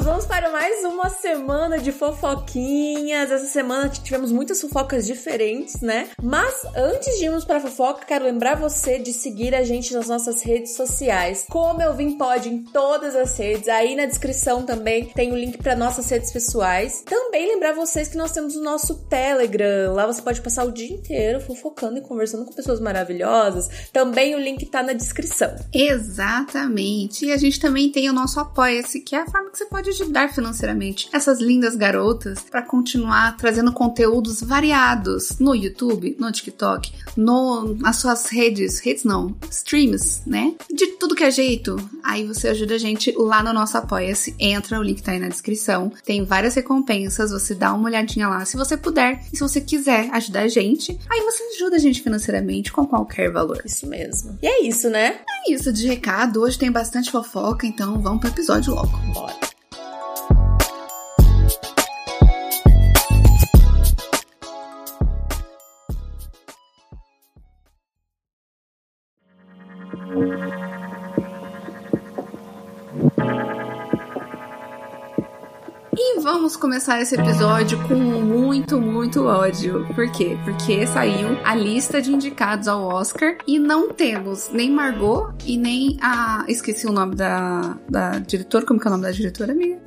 amigos, vamos para mais uma semana de fofoquinhas. Essa semana tivemos muitas fofocas diferentes, né? Mas antes de irmos para fofoca, quero lembrar você de seguir a gente nas nossas redes sociais. Como eu vim pode em todas as redes. Aí na descrição também tem o link para nossas redes pessoais. Também lembrar vocês que nós temos o nosso Telegram. Lá você pode passar o dia inteiro fofocando e conversando com pessoas maravilhosas. Também o link tá na descrição. Exatamente. E a gente também tem o nosso Apoia-se, que é a forma que você pode ajudar financeiramente essas lindas garotas para continuar trazendo conteúdos variados no YouTube, no TikTok, no, nas suas redes, redes não, streams, né? De tudo que é jeito. Aí você ajuda a gente lá no nosso Apoia-se. Entra, o link tá aí na descrição. Tem várias recompensas, você dá uma olhadinha lá se você puder. E se você quiser ajudar a gente, aí você ajuda a gente financeiramente com qualquer valor. Isso mesmo. E é isso, né? É isso de recado. Hoje tem bastante fofoca, então vamos pro episódio logo. Bora. Começar esse episódio com muito, muito ódio. Por quê? Porque saiu a lista de indicados ao Oscar e não temos nem Margot e nem a. Esqueci o nome da, da diretora. Como que é o nome da diretora, amiga?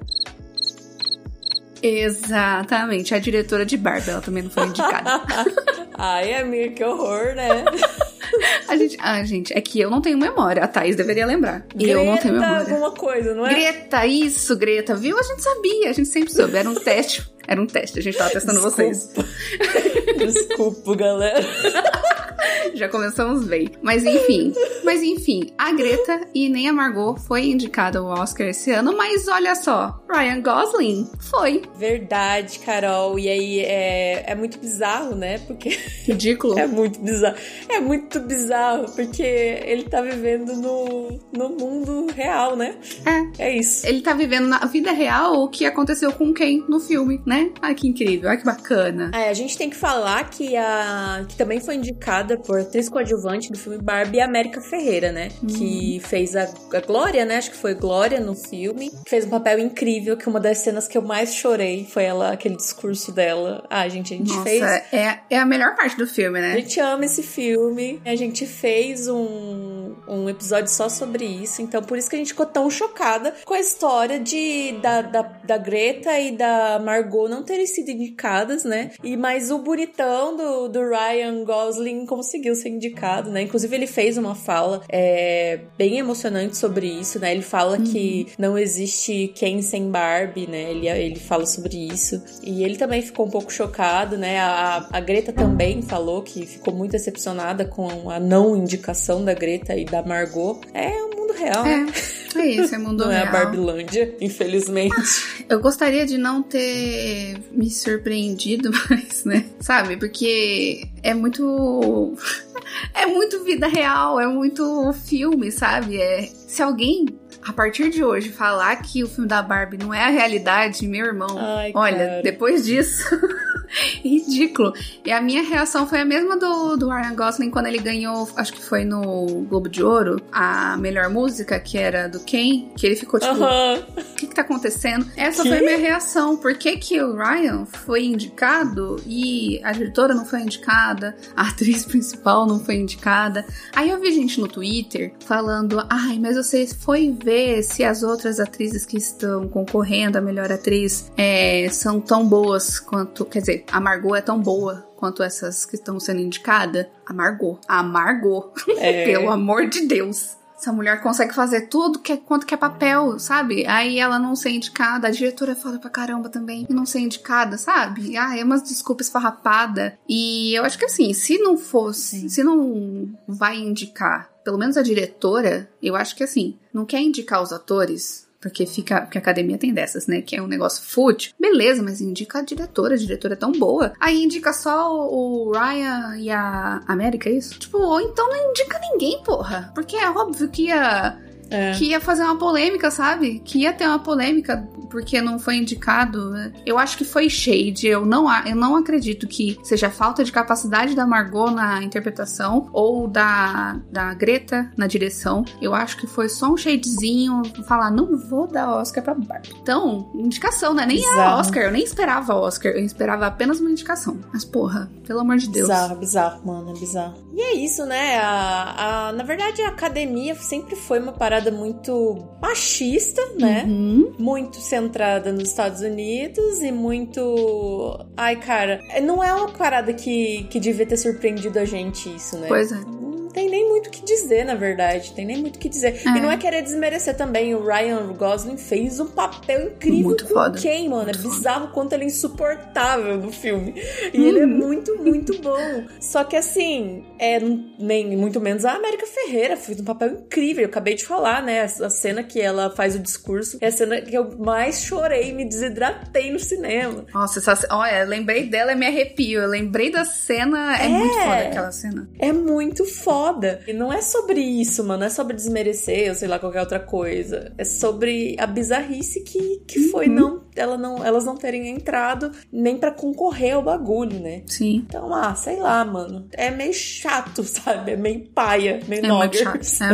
Exatamente, a diretora de Barbie, ela também não foi indicada. Ai, amiga, que horror, né? A gente, ah, gente, é que eu não tenho memória. A Thaís deveria lembrar. E eu não tenho memória. alguma coisa, não é? Greta, isso, Greta, viu? A gente sabia, a gente sempre soube. Era um teste. Era um teste, a gente tava testando vocês. Desculpa, galera. Já começamos bem. Mas enfim. Mas enfim, a Greta e nem a Margot foi indicada ao Oscar esse ano, mas olha só, Ryan Gosling foi. Verdade, Carol. E aí é, é muito bizarro, né? Porque. Ridículo. é muito bizarro. É muito bizarro, porque ele tá vivendo no, no mundo real, né? É. É isso. Ele tá vivendo na vida real o que aconteceu com quem no filme, né? Ai, que incrível, ai que bacana. É, a gente tem que falar que a que também foi indicada por atriz coadjuvante do filme Barbie a América Ferreira, né? Que fez a, a Glória, né? Acho que foi Glória no filme. Fez um papel incrível, que uma das cenas que eu mais chorei foi ela, aquele discurso dela. Ah, gente, a gente Nossa, fez. é, é a melhor parte do filme, A né? gente ama esse filme. A gente fez um, um episódio só sobre isso. Então, por isso que a gente ficou tão chocada com a história de, da, da, da Greta e da Margot não terem sido indicadas, né? E mas o bonitão do, do Ryan Gosling conseguiu ser indicado, né? Inclusive, ele fez uma fala é, bem emocionante sobre isso, né? Ele fala que não existe quem sem Barbie, né? Ele, ele fala sobre isso. E ele também ficou um pouco chocado, né? A, a Greta também falou que ficou muito decepcionada com a não indicação da Greta e da Margot. É mundo real, né? É, é isso, é mundo Não é real. a Barbilândia, infelizmente. Eu gostaria de não ter me surpreendido mais, né? Sabe? Porque é muito. É muito vida real, é muito filme, sabe? É, se alguém, a partir de hoje, falar que o filme da Barbie não é a realidade, meu irmão, Ai, olha, cara. depois disso. Ridículo. E a minha reação foi a mesma do, do Ryan Gosling quando ele ganhou, acho que foi no Globo de Ouro, a melhor música, que era do Ken, que ele ficou tipo, o que, que tá acontecendo? Essa Que? foi a minha reação. Por que, que o Ryan foi indicado e a diretora não foi indicada, a atriz principal não foi indicada? Aí eu vi gente no Twitter falando: ai, mas você foi ver se as outras atrizes que estão concorrendo a melhor atriz é, são tão boas quanto. Quer dizer, a Margot é tão boa quanto essas que estão sendo indicadas? A Margot. A Margot. É. Pelo amor de Deus. Essa mulher consegue fazer tudo que, quanto que é papel, sabe? Aí ela não ser indicada, a diretora fala pra caramba também, e não ser indicada, sabe? Ah, é umas desculpas farrapada. E eu acho que assim, se não fosse, se não vai indicar, pelo menos a diretora, eu acho que assim, não quer indicar os atores, porque fica. Porque a academia tem dessas, né? Que é um negócio fútil. Beleza, mas indica a diretora. A diretora é tão boa. Aí indica só o, Ryan e a América, é isso? Tipo, ou então não indica ninguém, porra. Porque é óbvio que a. é. que ia fazer uma polêmica, sabe? Que ia ter uma polêmica porque não foi indicado. Né? Eu acho que foi shade. Eu não, eu não acredito que seja falta de capacidade da Margot na interpretação ou da, da Greta na direção. Eu acho que foi só um shadezinho falar, não vou dar Oscar pra Barbie. Então, indicação, né? Nem bizarro. era Oscar, eu nem esperava Oscar, eu esperava apenas uma indicação. Mas, porra, pelo amor de Deus. Bizarro, bizarro, mano, é bizarro. E é isso, né? A, a, na verdade, a academia sempre foi uma parada muito machista, né? Uhum. Muito centrada nos Estados Unidos e muito. Ai, cara, não é uma parada que, que devia ter surpreendido a gente, isso, né? Pois é tem nem muito o que dizer, na verdade. Tem nem muito o que dizer. É. E não é querer desmerecer também. O Ryan Gosling fez um papel incrível muito com foda. quem, mano? É muito é bizarro o quanto ele é insuportável no filme. E hum. ele é uhum. muito, muito bom. Só que assim, é nem muito menos a América Ferreira fez um papel incrível. Eu acabei de falar, né? A cena que ela faz o discurso é a cena que eu mais chorei, me desidratei no cinema. Nossa, essa, olha, lembrei dela e me arrepio. Eu lembrei da cena, é, é muito foda aquela cena. É muito foda foda. E não é sobre isso, mano. Não é sobre desmerecer ou sei lá, qualquer outra coisa. É sobre a bizarrice que, que uhum. foi não, ela não, elas não terem entrado nem para concorrer ao bagulho, né? Sim. Então, ah, sei lá, mano. É meio chato, sabe? É meio paia, meio é noggers. É.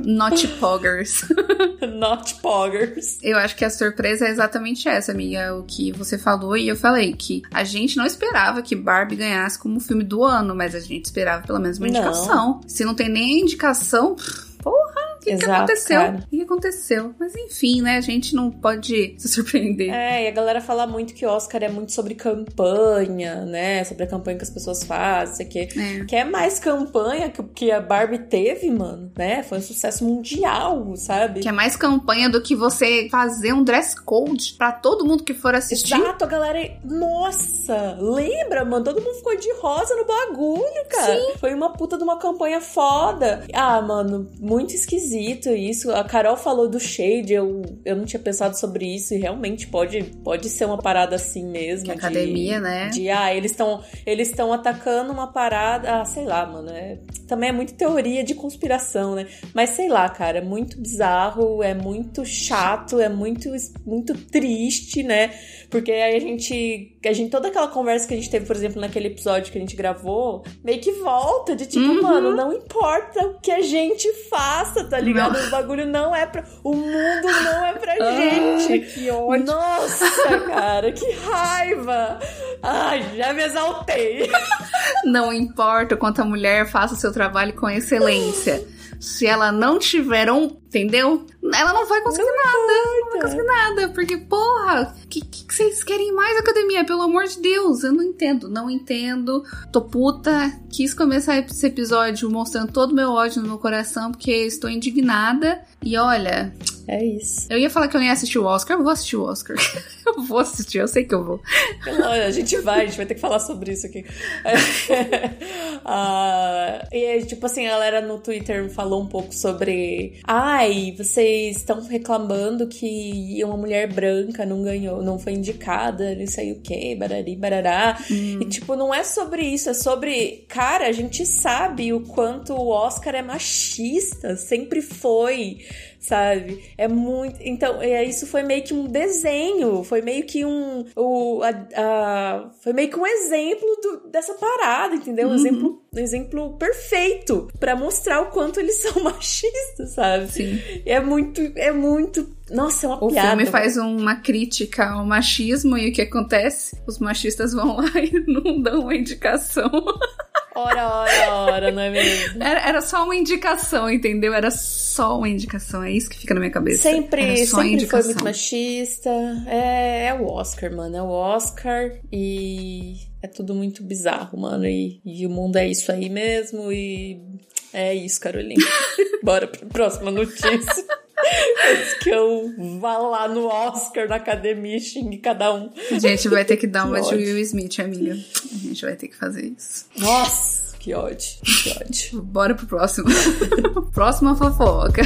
Not poggers. Not poggers. Eu acho que a surpresa é exatamente essa, amiga. O que você falou e eu falei que a gente não esperava que Barbie ganhasse como filme do ano, mas a gente esperava pelo menos uma indicação. Não. Se não tem nem indicação, porra, o que, que, aconteceu? O que, aconteceu? Mas enfim, né? A gente não pode se surpreender. É, e a galera fala muito que Oscar é muito sobre campanha, né? Sobre a campanha que as pessoas fazem, que é. que é mais campanha que, que a Barbie teve, mano, né? Foi um sucesso mundial, sabe? Que é mais campanha do que você fazer um dress code pra todo mundo que for assistir. Exato, a galera. Nossa! Lembra, mano? Todo mundo ficou de rosa no bagulho, cara. Sim. Foi uma puta de uma campanha foda. Ah, mano, muito esquisito esquisito isso. A Carol falou do shade, eu, eu não tinha pensado sobre isso e realmente pode, pode ser uma parada assim mesmo. De, academia, né? De, ah, eles estão eles estão atacando uma parada, ah, sei lá, mano. É, também é muito teoria de conspiração, né? Mas sei lá, cara, é muito bizarro, é muito chato, é muito, muito triste, né? Porque aí a gente, a gente. Toda aquela conversa que a gente teve, por exemplo, naquele episódio que a gente gravou, meio que volta de tipo, uhum. mano, não importa o que a gente faça, tá ligado? Não. O bagulho não é pra. O mundo não é pra gente. Que ódio. Nossa, cara, que raiva! Ai, já me exaltei. Não importa o quanto a mulher faça o seu trabalho com excelência. Se ela não tiver um Entendeu? Ela não vai conseguir não nada. Não vai conseguir nada. Porque, porra, o que, que, vocês querem mais, academia? Pelo amor de Deus, eu não entendo. Não entendo. Tô puta. Quis começar esse episódio mostrando todo o meu ódio no meu coração, porque estou indignada. E olha. É isso. Eu ia falar que eu nem ia assistir o Oscar, eu vou assistir o Oscar. eu vou assistir, eu sei que eu vou. Olha, a gente vai, a gente vai ter que falar sobre isso aqui. uh, e tipo assim, a galera no Twitter falou um pouco sobre. Ah, ai, vocês estão reclamando que uma mulher branca não ganhou, não foi indicada, não sei o que, barari, barará. Hum. E, tipo, não é sobre isso, é sobre, cara, a gente sabe o quanto o Oscar é machista, sempre foi sabe? É muito. Então, é, isso foi meio que um desenho, foi meio que um. O, a, a foi meio que um exemplo do, dessa parada, entendeu? Um, uhum. exemplo, um exemplo perfeito para mostrar o quanto eles são machistas, sabe? Sim. É muito. É muito nossa, é uma o piada. O filme faz uma crítica ao machismo e o que acontece? Os machistas vão lá e não dão uma indicação. Ora, ora, ora, não é mesmo? Era, era só uma indicação, entendeu? Era só uma indicação. É isso que fica na minha cabeça. Sempre, sempre foi muito machista. É, é o Oscar, mano. É o Oscar e é tudo muito bizarro, mano. E, e o mundo é isso aí mesmo. E é isso, Carolina. Bora pra próxima notícia. Que eu vá lá no Oscar, na academia e xingue cada um. A gente vai ter que dar uma de Will Smith, amiga. A gente vai ter que fazer isso. Nossa, que ódio, que ódio. Bora pro próximo. Próxima fofoca.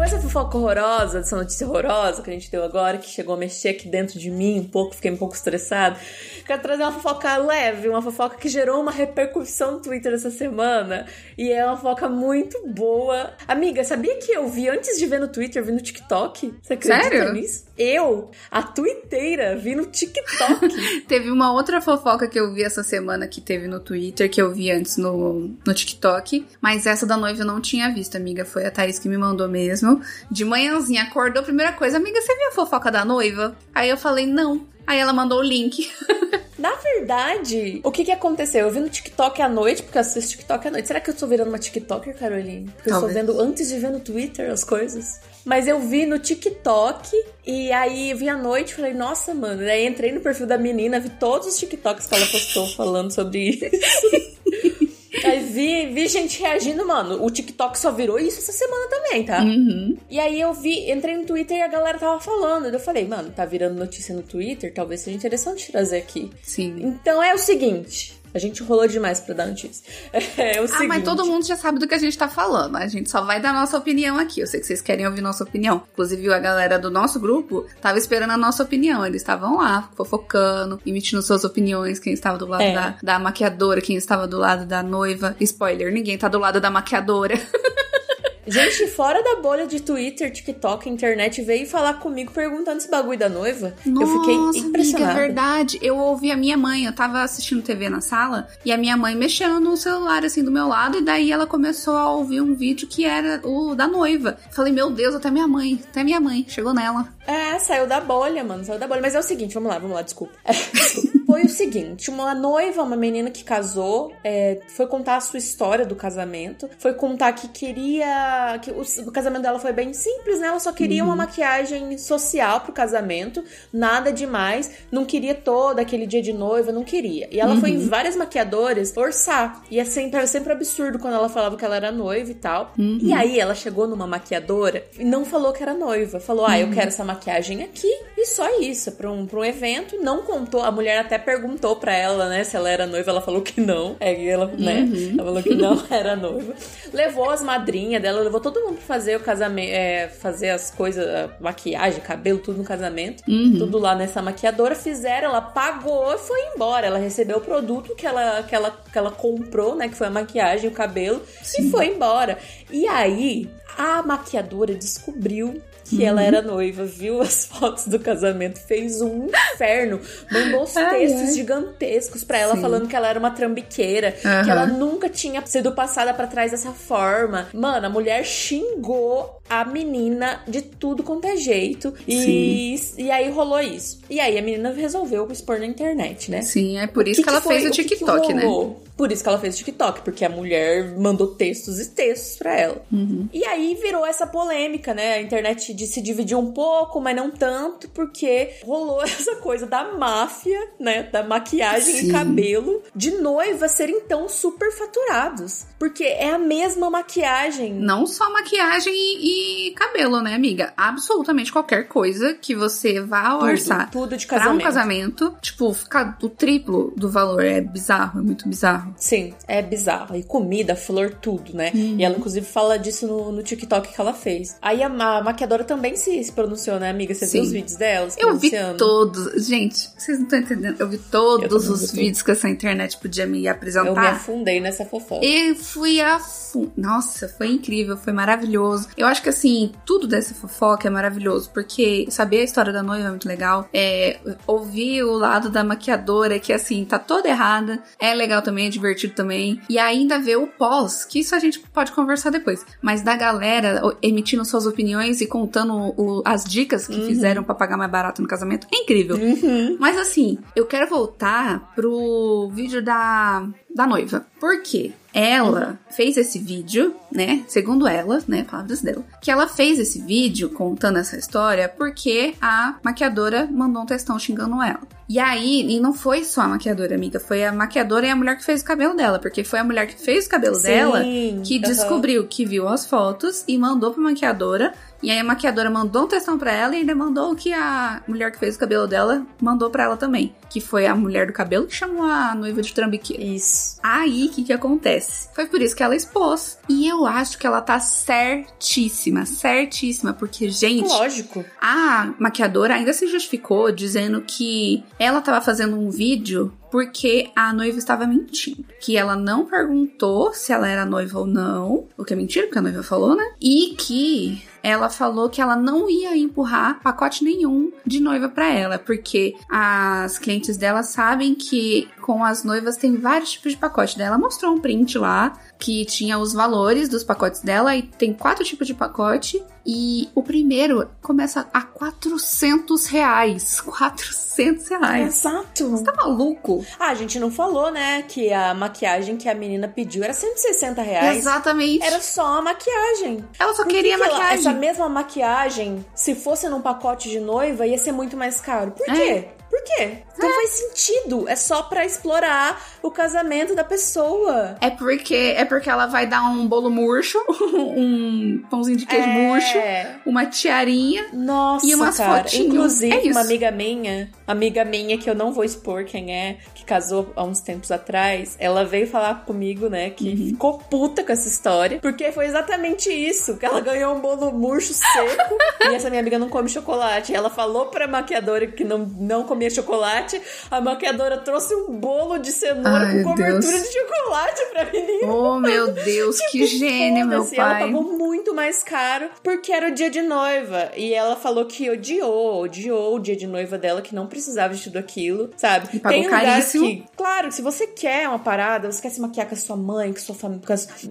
Depois da fofoca horrorosa, dessa notícia horrorosa que a gente deu agora, que chegou a mexer aqui dentro de mim um pouco, fiquei um pouco estressado, quero trazer uma fofoca leve, uma fofoca que gerou uma repercussão no Twitter essa semana. E é uma fofoca muito boa. Amiga, sabia que eu vi antes de ver no Twitter, vi no TikTok? Você acredita Sério? nisso? Eu, a twitteira, vi no TikTok. Teve uma outra fofoca que eu vi essa semana que teve no Twitter, que eu vi antes no, no TikTok. Mas essa da noiva eu não tinha visto, amiga. Foi a Thaís que me mandou mesmo. De manhãzinha, acordou, primeira coisa, amiga, você viu a fofoca da noiva? Aí eu falei, não. Aí ela mandou o link. Na verdade, o que que aconteceu? Eu vi no TikTok à noite, porque eu assisto TikTok à noite. Será que eu tô virando uma TikToker, Caroline? Porque Talvez. eu estou vendo antes de ver no Twitter as coisas. Mas eu vi no TikTok e aí vi à noite e falei, nossa, mano. E aí entrei no perfil da menina, vi todos os TikToks que ela postou falando sobre isso. Aí vi, vi gente reagindo, mano. O TikTok só virou isso essa semana também, tá? Uhum. E aí eu vi, entrei no Twitter e a galera tava falando. Eu falei, mano, tá virando notícia no Twitter, talvez seja interessante trazer aqui. Sim. Então é o seguinte. A gente rolou demais pra dar notícia. É o Ah, seguinte. mas todo mundo já sabe do que a gente tá falando. A gente só vai dar nossa opinião aqui. Eu sei que vocês querem ouvir nossa opinião. Inclusive, a galera do nosso grupo tava esperando a nossa opinião. Eles estavam lá, fofocando, emitindo suas opiniões. Quem estava do lado É. da, da maquiadora, quem estava do lado da noiva. Spoiler, ninguém tá do lado da maquiadora. Gente, fora da bolha de Twitter, TikTok, internet, veio falar comigo perguntando esse bagulho da noiva. eu fiquei Nossa, impressionada. Amiga, é verdade. Eu ouvi a minha mãe, eu tava assistindo TV na sala, e a minha mãe mexendo no celular, assim, do meu lado, e daí ela começou a ouvir um vídeo que era o da noiva. Falei, meu Deus, até minha mãe, até minha mãe, chegou nela. É, saiu da bolha, mano, saiu da bolha. Mas é o seguinte, vamos lá, vamos lá, desculpa. É, foi o seguinte, uma noiva, uma menina que casou, é, foi contar a sua história do casamento, foi contar que queria... que o, o casamento dela foi bem simples, né? Ela só queria uma maquiagem social pro casamento, nada demais, não queria todo aquele dia de noiva, não queria. E ela foi em várias maquiadoras orçar. E é sempre, era sempre absurdo quando ela falava que ela era noiva e tal. E aí ela chegou numa maquiadora e não falou que era noiva. Falou, ah, eu quero essa maquiagem aqui e só isso, pra um, pra um evento. Não contou, a mulher até perguntou pra ela, né, se ela era noiva. Ela falou que não. É, ela, né, ela falou que não era noiva. Levou as madrinhas dela, levou todo mundo pra fazer o casamento, é, fazer as coisas, maquiagem, cabelo, tudo no casamento. Tudo lá nessa maquiadora. Fizeram, ela pagou e foi embora. Ela recebeu o produto que ela, que ela, que ela comprou, né, que foi a maquiagem, o cabelo, e foi embora. E aí, a maquiadora descobriu que ela era noiva, viu as fotos do casamento, fez um inferno, mandou os textos ai. gigantescos pra ela Sim. falando que ela era uma trambiqueira, Aham. que ela nunca tinha sido passada pra trás dessa forma. Mano, a mulher xingou a menina de tudo quanto é jeito e, e aí rolou isso. E aí a menina resolveu expor na internet, né? Sim, é por isso que, ela foi- fez o que que TikTok, né? Por isso que ela fez o TikTok, porque a mulher mandou textos e textos pra ela. Uhum. E aí virou essa polêmica, né? A internet de se dividir um pouco, mas não tanto, porque rolou essa coisa da máfia, né? Da maquiagem Sim. e cabelo de noivas serem tão super faturados. Porque é a mesma maquiagem. Não só maquiagem e, e cabelo, né, amiga? Absolutamente qualquer coisa que você vá Tudo, orçar tudo de pra um casamento. casamento, tipo, ficar o triplo do valor. É bizarro, é muito bizarro. Sim, é bizarro. E comida, flor, tudo, né? E ela, inclusive, fala disso no, no TikTok que ela fez. Aí a, ma- maquiadora também se, se pronunciou, né, amiga? Você Sim. viu os vídeos dela? se Eu vi todos. Gente, vocês não estão entendendo. Eu vi Eu todos também os vi vídeos que essa internet podia me Eu me apresentar. afundei nessa fofoca. Eu fui a Nossa, foi incrível, foi maravilhoso. Eu acho que assim, tudo dessa fofoca é maravilhoso, porque saber a história da noiva é muito legal. É, ouvir o lado da maquiadora, que assim, tá toda errada, é legal também, é divertido também. E ainda ver o pós, que isso a gente pode conversar depois. Mas da galera emitindo suas opiniões e contando o- as dicas que fizeram pra pagar mais barato no casamento, é incrível. Uhum. Mas assim, eu quero voltar pro vídeo da, da noiva. Por quê? Ela fez esse vídeo, né? Segundo ela, né? Palavras dela. Que ela fez esse vídeo contando essa história porque a maquiadora mandou um textão xingando ela. E aí, e não foi só a maquiadora, amiga. Foi a maquiadora e a mulher que fez o cabelo dela. Porque foi a mulher que fez o cabelo Sim, dela que descobriu que viu as fotos e mandou pra maquiadora E aí a maquiadora mandou um textão pra ela e ainda mandou o que a mulher que fez o cabelo dela mandou pra ela também. Que foi a mulher do cabelo que chamou a noiva de trambiqueira. Isso. Aí, o que que acontece? Foi por isso que ela expôs. E eu acho que ela tá certíssima, certíssima, porque, gente, Lógico. a maquiadora ainda se justificou dizendo que ela tava fazendo um vídeo porque a noiva estava mentindo. Que ela não perguntou se ela era noiva ou não, o que é mentira, porque a noiva falou, né? E que ela falou que ela não ia empurrar pacote nenhum de noiva para ela, porque as clientes dela sabem que com as noivas tem vários tipos de pacote. Daí ela mostrou um print lá que tinha os valores dos pacotes dela e tem quatro tipos de pacote. E o primeiro começa a 400 reais. 400 reais. Exato. Você tá maluco? Ah, a gente não falou, né, que a maquiagem que a menina pediu era 160 reais. Exatamente. Era só a maquiagem. Ela só Por que queria que ela- maquiagem. essa mesma maquiagem, se fosse num pacote de noiva, ia ser muito mais caro. Por É. quê? Por quê? Não faz sentido. É só pra explorar o casamento da pessoa. É porque é porque ela vai dar um bolo murcho, um pãozinho de queijo murcho, É. uma tiarinha. Nossa, E umas cara. fotinhos. Inclusive, É uma amiga minha, amiga minha que eu não vou expor quem é, que casou há uns tempos atrás, ela veio falar comigo, né, que Uhum. ficou puta com essa história, porque foi exatamente isso, que ela ganhou um bolo murcho seco, e essa minha amiga não come chocolate. Ela falou pra maquiadora que não, não comia chocolate, a maquiadora trouxe um bolo de cenoura Ai, com cobertura Deus. de chocolate pra menina. Oh, meu Deus, que gênio, meu Foda-se, Ela pai. pagou muito mais caro porque era o dia de noiva. E ela falou que odiou, odiou o dia de noiva dela, que não precisava de tudo aquilo, sabe? E pagou lugares caríssimo. que, claro, se você quer uma parada, você quer se maquiar com a sua mãe, com a sua família,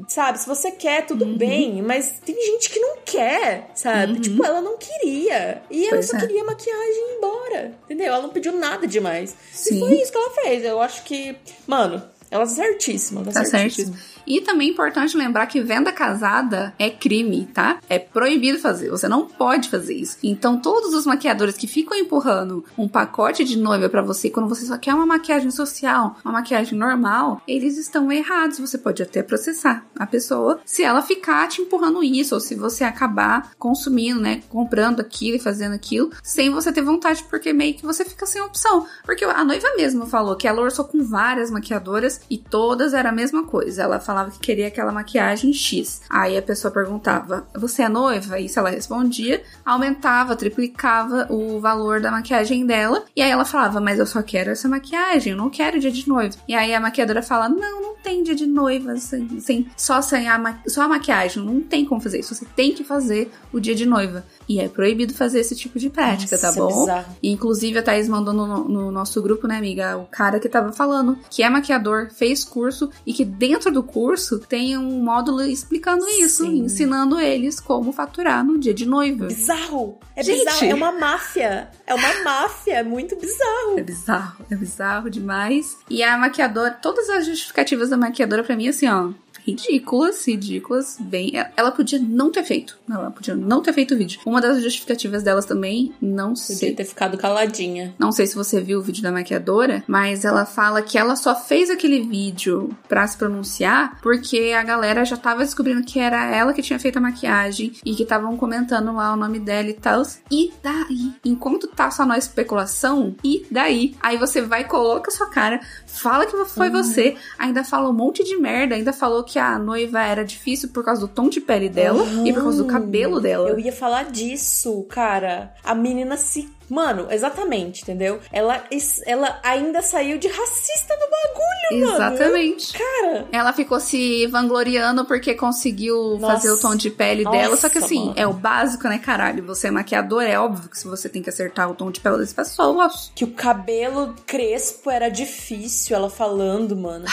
sabe? Se você quer, tudo Uhum. bem, mas tem gente que não quer, sabe? Tipo, ela não queria. E ela Pois só é. queria maquiagem e ir embora, entendeu? Ela não pediu nada demais. Sim. E foi isso que ela fez. Eu acho que, mano, ela tá certíssima. Tá, Tá certíssima. certo. E também é importante lembrar que venda casada é crime, tá? É proibido fazer. Você não pode fazer isso. Então, todos os maquiadores que ficam empurrando um pacote de noiva pra você quando você só quer uma maquiagem social, uma maquiagem normal, eles estão errados. Você pode até processar a pessoa se ela ficar te empurrando isso ou se você acabar consumindo, né? Comprando aquilo e fazendo aquilo sem você ter vontade, porque meio que você fica sem opção. Porque a noiva mesmo falou que ela orçou com várias maquiadoras e todas era a mesma coisa. Ela falava que queria aquela maquiagem X. Aí a pessoa perguntava: Você é noiva? E se ela respondia, aumentava, triplicava o valor da maquiagem dela. E aí ela falava: Mas eu só quero essa maquiagem, eu não quero dia de noiva. E aí a maquiadora fala: Não, não tem dia de noiva, sem, sem- só, sem a, ma- só a maquiagem, não tem como fazer isso. Você tem que fazer o dia de noiva. E é proibido fazer esse tipo de prática, Nossa, tá bom? é. E, Inclusive, a Thaís mandou no, no nosso grupo, né, amiga? O cara que tava falando que é maquiador, fez curso e que dentro do curso tem um módulo explicando isso, Sim. ensinando eles como faturar no dia de noiva. Bizarro. É Gente. bizarro. É uma máfia. É uma máfia. É muito bizarro. É bizarro, é bizarro demais. E a maquiadora, todas as justificativas da maquiadora pra mim, assim, ó. Ridículas, ridículas, bem. Ela podia não ter feito. Não, ela podia não ter feito o vídeo. Uma das justificativas delas também, não Podia sei. ter ficado caladinha. Não sei se você viu o vídeo da maquiadora, mas ela fala que ela só fez aquele vídeo pra se pronunciar porque a galera já tava descobrindo que era ela que tinha feito a maquiagem e que estavam comentando lá o nome dela e tal. E daí? Enquanto tá só na especulação, e daí? Aí você vai, coloca a sua cara, fala que foi você, ainda fala um monte de merda, ainda falou que a noiva era difícil por causa do tom de pele dela e por causa do cabelo dela. Eu ia falar disso, cara. A menina se. Mano, exatamente, entendeu? Ela, ela ainda saiu de racista no bagulho, mano. Exatamente. Cara. Ela ficou se vangloriando porque conseguiu Nossa. fazer o tom de pele dela. Só que Nossa, assim, mano. é o básico, né, caralho? Você é maquiador, é óbvio que se você tem que acertar o tom de pele das pessoas. Que o cabelo crespo era difícil, ela falando, mano.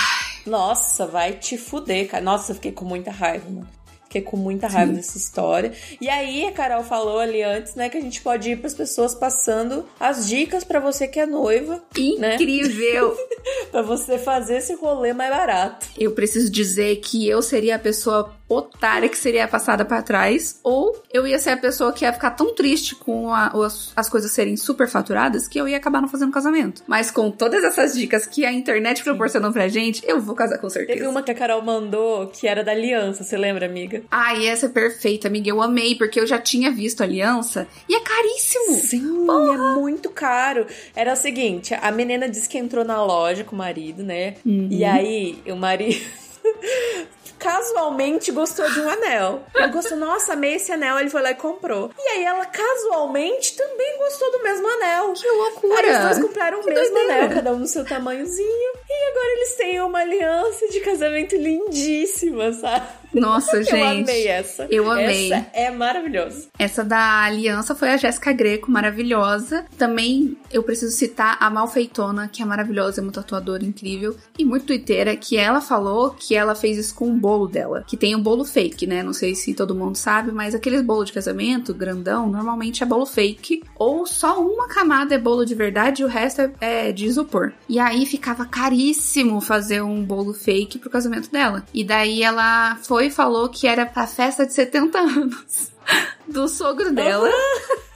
Nossa, vai te fuder, cara. Nossa, eu fiquei com muita raiva, mano. Fiquei com muita raiva dessa história. E aí, a Carol falou ali antes, né, que a gente pode ir pras pessoas passando as dicas pra você que é noiva, né? Incrível! Pra você fazer esse rolê mais barato. eu preciso dizer que eu seria a pessoa otária que seria passada para trás, ou eu ia ser a pessoa que ia ficar tão triste com a, as, as coisas serem super faturadas que eu ia acabar não fazendo casamento. Mas com todas essas dicas que a internet proporcionou pra gente, eu vou casar com certeza. Teve uma que a Carol mandou que era da aliança, você lembra, amiga? Ai, essa é perfeita, amiga. Eu amei, porque eu já tinha visto a aliança e é caríssimo. Sim, Porra. é muito caro. Era o seguinte, a menina disse que entrou na loja com o marido, né? Uhum. E aí, o marido casualmente gostou de um anel. Ela gostou, nossa, amei esse anel, ele foi lá e comprou. E aí ela casualmente também gostou do mesmo anel. Que loucura! Aí os dois compraram o mesmo doideira. anel, cada um no seu tamanhozinho. E agora eles têm uma aliança de casamento lindíssima, sabe? Nossa, gente. Eu amei essa. Eu amei. Essa é maravilhosa. Essa da aliança foi a Jéssica Greco, maravilhosa. Também eu preciso citar a Malfeitona, que é maravilhosa, é uma tatuadora incrível e muito twitteira, que ela falou que ela fez isso com o bolo dela. Que tem um bolo fake, né? Não sei se todo mundo sabe, mas aqueles bolos de casamento grandão, normalmente é bolo fake. Ou só uma camada é bolo de verdade e o resto é, é de isopor. E aí ficava caríssimo fazer um bolo fake pro casamento dela. E daí ela foi e falou que era pra festa de 70 anos do sogro dela.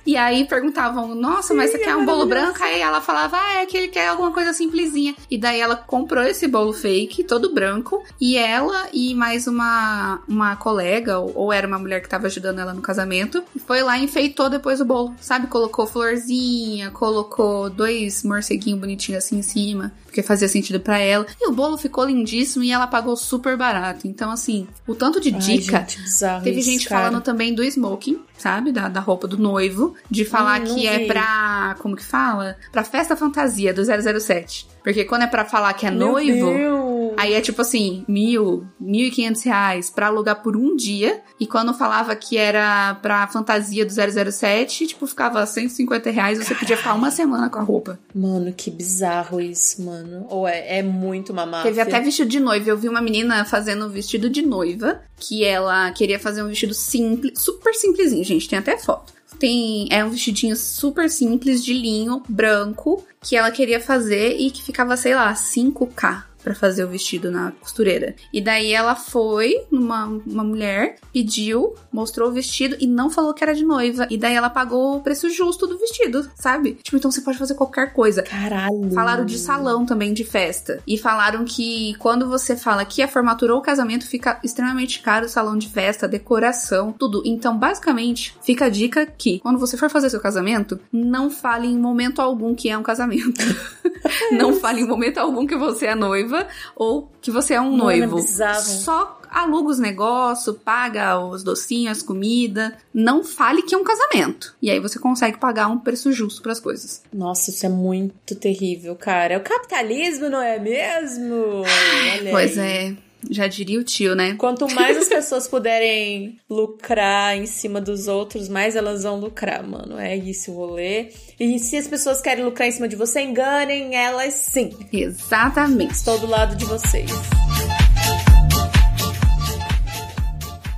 E aí perguntavam, nossa, mas Sim, você quer um bolo branco? Aí ela falava, ah, é que ele quer alguma coisa simplesinha. E daí ela comprou esse bolo fake, todo branco, e ela e mais uma, uma colega, ou, ou era uma mulher que tava ajudando ela no casamento, foi lá e enfeitou depois o bolo, sabe? Colocou florzinha, colocou dois morceguinhos bonitinhos assim em cima, porque fazia sentido para ela. E o bolo ficou lindíssimo e ela pagou super barato. Então, assim, o tanto de dica. Ai, gente, teve gente cara. falando também do smoking, sabe? Da, da roupa do noivo. De falar hum, que é pra. Como que fala? Pra festa fantasia do 007. Porque quando é pra falar que é Meu noivo, Deus. Aí é tipo assim, mil, mil e quinhentos reais pra alugar por um dia. E quando falava que era pra fantasia do 007, tipo, ficava 150 reais você podia ficar uma semana com a roupa. Mano, que bizarro isso, mano. Ou é, é muito uma máfia. Teve até vestido de noiva. Eu vi uma menina fazendo um vestido de noiva, que ela queria fazer um vestido simples, super simplesinho, gente, tem até foto. Tem, é um vestidinho super simples de linho branco que ela queria fazer e que ficava, sei lá, 5k para fazer o vestido na costureira. E daí ela foi numa uma mulher, pediu, mostrou o vestido e não falou que era de noiva. E daí ela pagou o preço justo do vestido, sabe? Tipo, então você pode fazer qualquer coisa. Caralho. Falaram de salão também, de festa. E falaram que quando você fala que a formatura ou casamento, fica extremamente caro o salão de festa, decoração, tudo. Então, basicamente, fica a dica que quando você for fazer seu casamento, não fale em momento algum que é um casamento. não fale em momento algum que você é noiva ou que você é um noivo. É bizarro. Só aluga os negócios, paga os docinhos, comida. Não fale que é um casamento. E aí você consegue pagar um preço justo para as coisas. Nossa, isso é muito terrível, cara. É o capitalismo, não é mesmo? Pois é. Já diria o tio, né? Quanto mais as pessoas puderem lucrar em cima dos outros, mais elas vão lucrar, mano. É isso o rolê. E se as pessoas querem lucrar em cima de você, enganem elas sim. Exatamente. Estou do lado de vocês.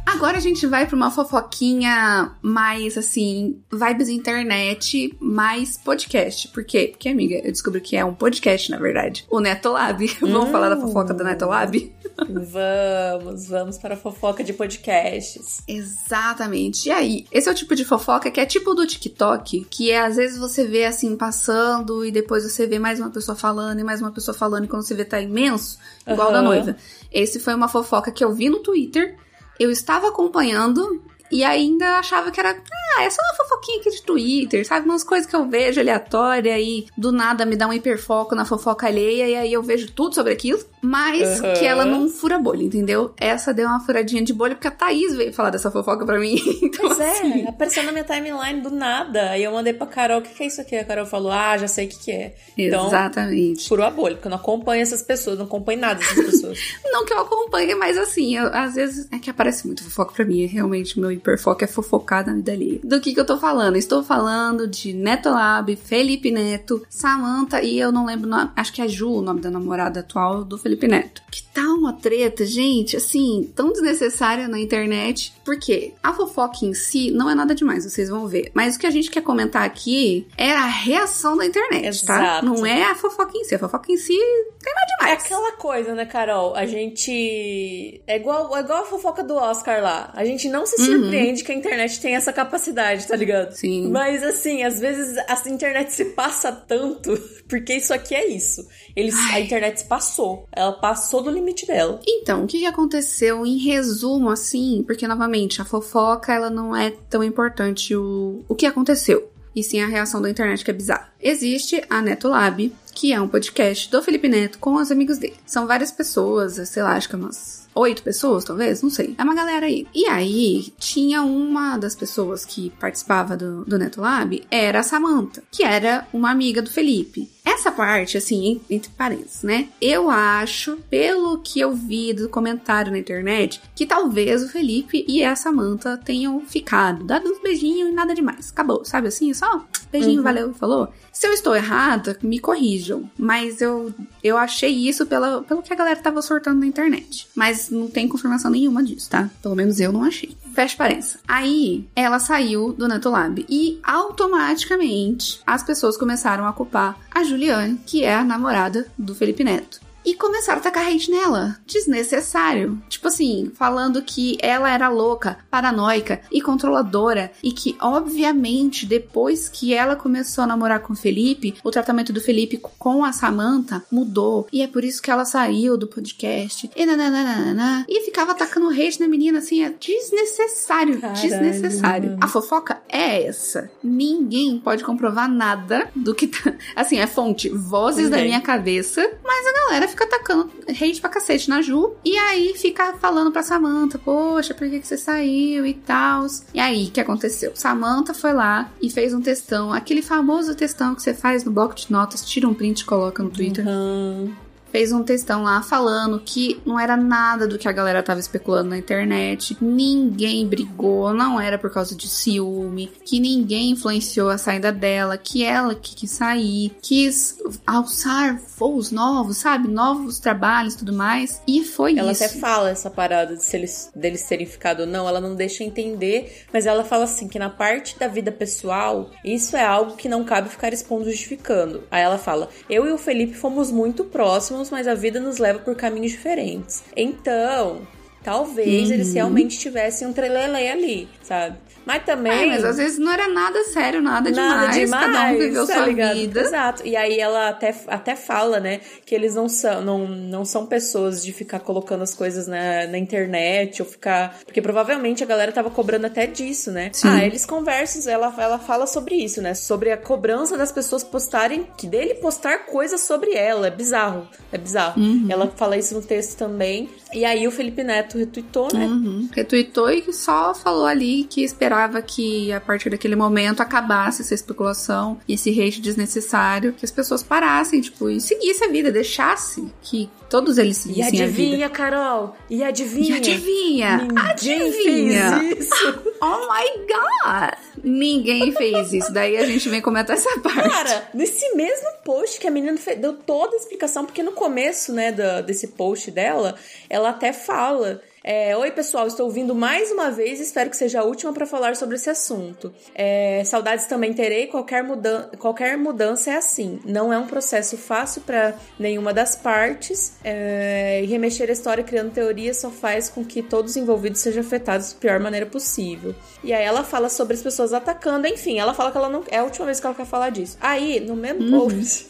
Agora a gente vai pra uma fofoquinha mais assim, vibes internet, mais podcast. Por quê? Porque, amiga, eu descobri que é um podcast, na verdade. O Netolab. Vamos Hum. falar da fofoca do Netolab? Vamos, vamos para a fofoca de podcasts. Exatamente. E aí, esse é o tipo de fofoca que é tipo do TikTok, que é às vezes você vê assim passando e depois você vê mais uma pessoa falando e mais uma pessoa falando e quando você vê tá imenso, igual Aham. da noiva. Esse foi uma fofoca que eu vi no Twitter, eu estava acompanhando e ainda achava que era, ah, é só uma fofoquinha aqui de Twitter, sabe? Umas coisas que eu vejo aleatória e do nada me dá um hiperfoco na fofoca alheia e aí eu vejo tudo sobre aquilo, mas Aham. que ela não fura bolha, entendeu? Essa deu uma furadinha de bolha porque a Thaís veio falar dessa fofoca pra mim. Então, Pois assim, é, apareceu na minha timeline do nada. Aí eu mandei pra Carol, o que, que é isso aqui? A Carol falou, ah, já sei o que, que é. Então, Exatamente. furou a bolha, porque eu não acompanho essas pessoas, não acompanho nada dessas pessoas. Não que eu acompanhe, mas assim, eu- às vezes é que aparece muito fofoca pra mim. Realmente, meu hiperfoco é fofocar na vida alheia. do que, que eu tô falando. Estou falando de Netolab, Felipe Neto, Samantha e eu não lembro, acho que é Ju, o nome da namorada atual do Felipe Neto. Que tá uma treta, gente, assim, tão desnecessária na internet. Porque a fofoca em si não é nada demais, vocês vão ver. Mas o que a gente quer comentar aqui é a reação da internet, tá? Exato. tá? Não é a fofoca em si. A fofoca em si tem nada demais. É aquela coisa, né, Carol? A gente. É igual, é igual a fofoca do Oscar lá. A gente não se uhum. Surpreende uhum. que a internet tem essa capacidade, tá ligado? Sim. Mas assim, às vezes a internet se passa tanto, porque isso aqui é isso. Eles, a internet se passou. Ela passou do limite dela. Então, o que aconteceu em resumo, assim? Porque, novamente, a fofoca ela não é tão importante o, o que aconteceu. E sim a reação da internet que é bizarra. Existe a Netolab, que é um podcast do Felipe Neto com os amigos dele. São várias pessoas, sei lá, acho que é umas oito pessoas, talvez, não sei. É uma galera aí. E aí, tinha uma das pessoas que participava do, do NetoLab, era a Samantha, que era uma amiga do Felipe. Essa parte, assim, entre parênteses, né? Eu acho, pelo que eu vi do comentário na internet, que talvez o Felipe e a Samantha tenham ficado, dado uns beijinhos e nada demais. Acabou, sabe assim? Só beijinho, uhum. valeu, falou. Se eu estou errada, me corrijam. Mas eu, eu achei isso pela, pelo que a galera tava sortando na internet. Mas não tem confirmação nenhuma disso, tá? Pelo menos eu não achei. Fecha parênteses. Aí, ela saiu do Netolab e automaticamente as pessoas começaram a culpar a Juliane, que é a namorada do Felipe Neto e começaram a tacar hate nela. Desnecessário. Tipo assim, falando que ela era louca, paranoica e controladora. E que, obviamente, depois que ela começou a namorar com o Felipe, o tratamento do Felipe com a Samantha mudou. E é por isso que ela saiu do podcast. E nananana. E ficava atacando hate na menina assim. É desnecessário. Caralho. Desnecessário. A fofoca é essa. Ninguém pode comprovar nada do que tá. Assim, é fonte, vozes da minha cabeça. Mas a galera fica atacando hate pra cacete na Ju. E aí fica falando pra Samantha, poxa, por que, que você saiu e tal. E aí, o que aconteceu? Samantha foi lá e fez um textão, aquele famoso textão que você faz no bloco de notas, tira um print e coloca no Twitter. Uhum fez um textão lá falando que não era nada do que a galera tava especulando na internet. Ninguém brigou, não era por causa de ciúme, que ninguém influenciou a saída dela, que ela que quis sair, quis alçar voos novos, sabe? Novos trabalhos e tudo mais. E foi ela isso. Ela até fala essa parada de se eles, deles terem ficado ou não, ela não deixa entender, mas ela fala assim que na parte da vida pessoal, isso é algo que não cabe ficar expondo justificando. Aí ela fala: "Eu e o Felipe fomos muito próximos mas a vida nos leva por caminhos diferentes. Então, talvez uhum. eles realmente tivessem um trelelê ali, sabe? Mas também. É, mas às vezes não era nada sério, nada, nada demais. demais. Cada um viveu tá sua ligado? vida. Exato. E aí ela até, até fala, né, que eles não são, não, não são pessoas de ficar colocando as coisas na, na internet ou ficar. Porque provavelmente a galera tava cobrando até disso, né? Sim. Ah, eles conversam, ela, ela fala sobre isso, né? Sobre a cobrança das pessoas postarem, que dele postar coisas sobre ela. É bizarro. É bizarro. Uhum. Ela fala isso no texto também. E aí o Felipe Neto retweetou, né? Uhum. Retweetou e só falou ali que esperava que a partir daquele momento acabasse essa especulação e esse hate desnecessário, que as pessoas parassem, tipo, e seguissem a vida, deixasse que todos eles seguissem e adivinha, Carol? E adivinha? E adivinha? Ninguém adivinha? fez isso. oh my god! Ninguém fez isso. Daí a gente vem comentar essa parte. Cara, nesse mesmo post que a menina fez, deu toda a explicação, porque no começo, né, desse post dela, ela até fala é, Oi, pessoal, estou vindo mais uma vez e espero que seja a última para falar sobre esse assunto. É, saudades também terei, qualquer, mudan qualquer mudança é assim. Não é um processo fácil para nenhuma das partes é, e remexer a história criando teorias só faz com que todos os envolvidos sejam afetados da pior maneira possível. E aí ela fala sobre as pessoas atacando, enfim, ela fala que ela não é a última vez que ela quer falar disso. Aí, no mesmo uhum. post,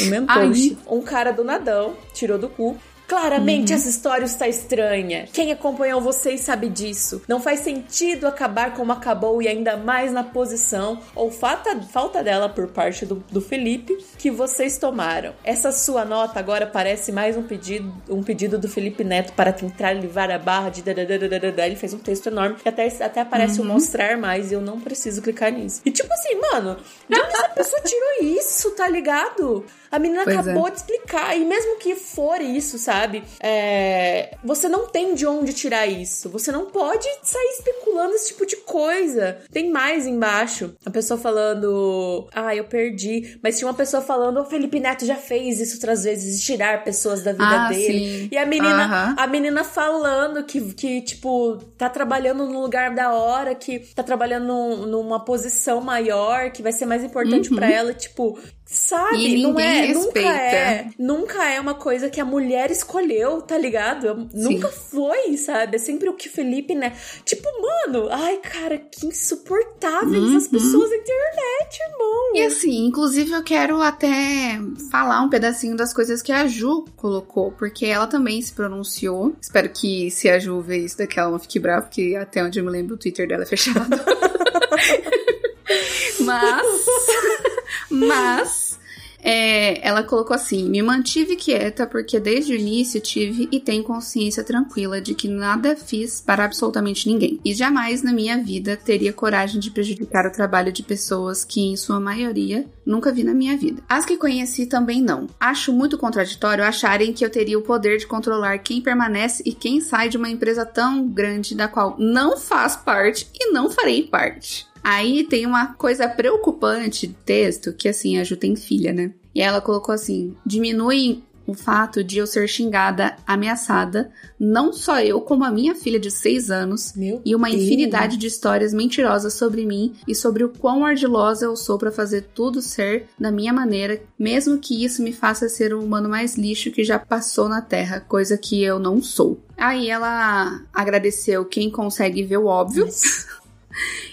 no mesmo post, um cara do nadão tirou do cu Claramente uhum. essa história está estranha. Quem acompanhou vocês sabe disso. Não faz sentido acabar como acabou e ainda mais na posição ou falta, falta dela por parte do, do Felipe que vocês tomaram. Essa sua nota agora parece mais um pedido, um pedido do Felipe Neto para tentar livrar a barra de ele fez um texto enorme e até, até aparece uhum. o mostrar mais e eu não preciso clicar nisso. E tipo assim, mano, de onde essa pessoa tirou isso, tá ligado? A menina Pois acabou é. de explicar. E mesmo que for isso, sabe? É, Você não tem de onde tirar isso. Você não pode sair especulando esse tipo de coisa. Tem mais embaixo. A pessoa falando. Ah, eu perdi. Mas tinha uma pessoa falando: o Felipe Neto já fez isso outras vezes, de tirar pessoas da vida Ah, dele. sim. E a menina, a menina falando que, que, tipo, tá trabalhando num lugar da hora, que tá trabalhando num- numa posição maior, que vai ser mais importante pra ela, tipo, sabe? E não é, respeita. nunca é, nunca é uma coisa que a mulher escolheu, tá ligado? Eu- Nunca foi, sabe? É sempre o que Felipe, né? Tipo, mano, ai, cara, que insuportáveis Uhum. as pessoas da internet, irmão. E assim, inclusive eu quero até falar um pedacinho das coisas que a Ju colocou, porque ela também se pronunciou. Espero que se a Ju ver isso daqui ela não fique brava, porque até onde eu me lembro o Twitter dela é fechado. mas. Mas. é, ela colocou assim: me mantive quieta porque desde o início tive e tenho consciência tranquila de que nada fiz para absolutamente ninguém. E jamais na minha vida teria coragem de prejudicar o trabalho de pessoas que, em sua maioria, nunca vi na minha vida. As que conheci também não. Acho muito contraditório acharem que eu teria o poder de controlar quem permanece e quem sai de uma empresa tão grande da qual não faz parte e não farei parte. Aí tem uma coisa preocupante de texto, que assim, a Ju tem filha, né? E ela colocou assim: diminui o fato de eu ser xingada, ameaçada, não só eu, como a minha filha de 6 anos, Meu e uma Deus. infinidade de histórias mentirosas sobre mim e sobre o quão ardilosa eu sou pra fazer tudo ser da minha maneira, mesmo que isso me faça ser o humano mais lixo que já passou na Terra, coisa que eu não sou. Aí ela agradeceu quem consegue ver o óbvio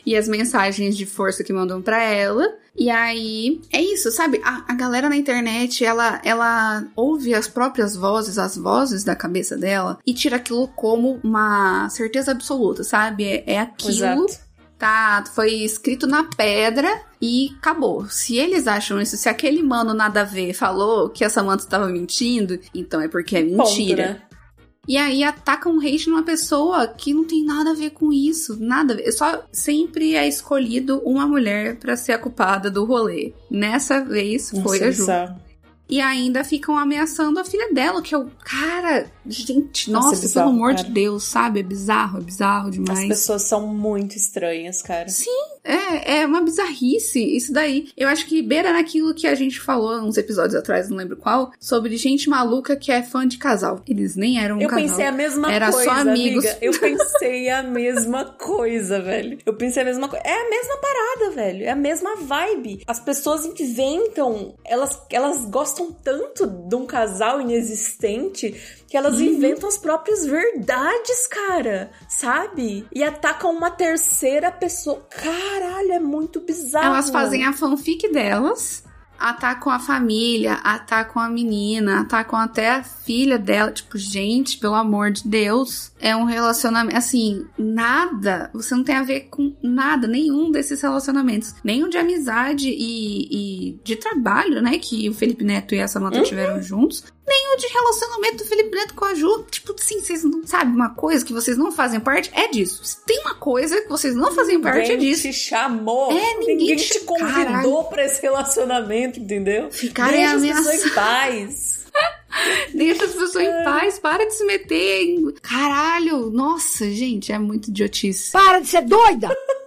e as mensagens de força que mandam pra ela. E aí, é isso, sabe? A, a galera na internet, ela, ela ouve as próprias vozes, as vozes da cabeça dela, e tira aquilo como uma certeza absoluta, sabe? É, é aquilo. Exato. Tá, foi escrito na pedra e acabou. Se eles acham isso, se aquele mano nada a ver falou que a Samantha estava mentindo, então é porque é mentira. Ponto, né? E aí atacam um hate numa pessoa que não tem nada a ver com isso, nada a ver. Só sempre é escolhido uma mulher pra ser a culpada do rolê. Nessa vez foi Nossa, a Ju. E ainda ficam ameaçando a filha dela, que eu, cara, gente, Nossa, nossa, é bizarro, pelo amor cara. de Deus, sabe? É bizarro, é bizarro As demais. pessoas são muito estranhas, cara. É, é uma bizarrice isso daí. Eu acho que beira naquilo que a gente falou uns episódios atrás, não lembro qual, sobre gente maluca que é fã de casal. Eles nem eram um Eu casal. pensei a mesma Era coisa, só amigos. amiga. Eu pensei a mesma coisa, velho. Eu pensei a mesma coisa. É a mesma parada, velho. É a mesma vibe. As pessoas inventam, elas, elas gostam tanto de um casal inexistente que elas Uhum. inventam as próprias verdades, cara. Sabe? E atacam uma terceira pessoa. Caralho, é muito bizarro. Elas fazem a fanfic delas, atacam a família, atacam a menina, atacam até a filha dela. Tipo, gente, pelo amor de Deus, é um relacionamento. Assim, nada. Você não tem a ver com nada, nenhum desses relacionamentos. O de amizade e, e de trabalho, né? Que o Felipe Neto e a Samantha Uhum. tiveram juntos. Nem o de relacionamento do Felipe Neto com a Ju. Tipo, assim, vocês não sabem uma coisa que vocês não fazem parte? É disso. Se tem uma coisa que vocês não fazem parte, é Ninguém disso. te chamou. É, ninguém te- te convidou Caralho. pra esse relacionamento, entendeu? Ficarem Deixa as pessoas em paz. Deixa as pessoas em paz, para de se meter em. Caralho, nossa, gente, é muito idiotice. Para de ser doida!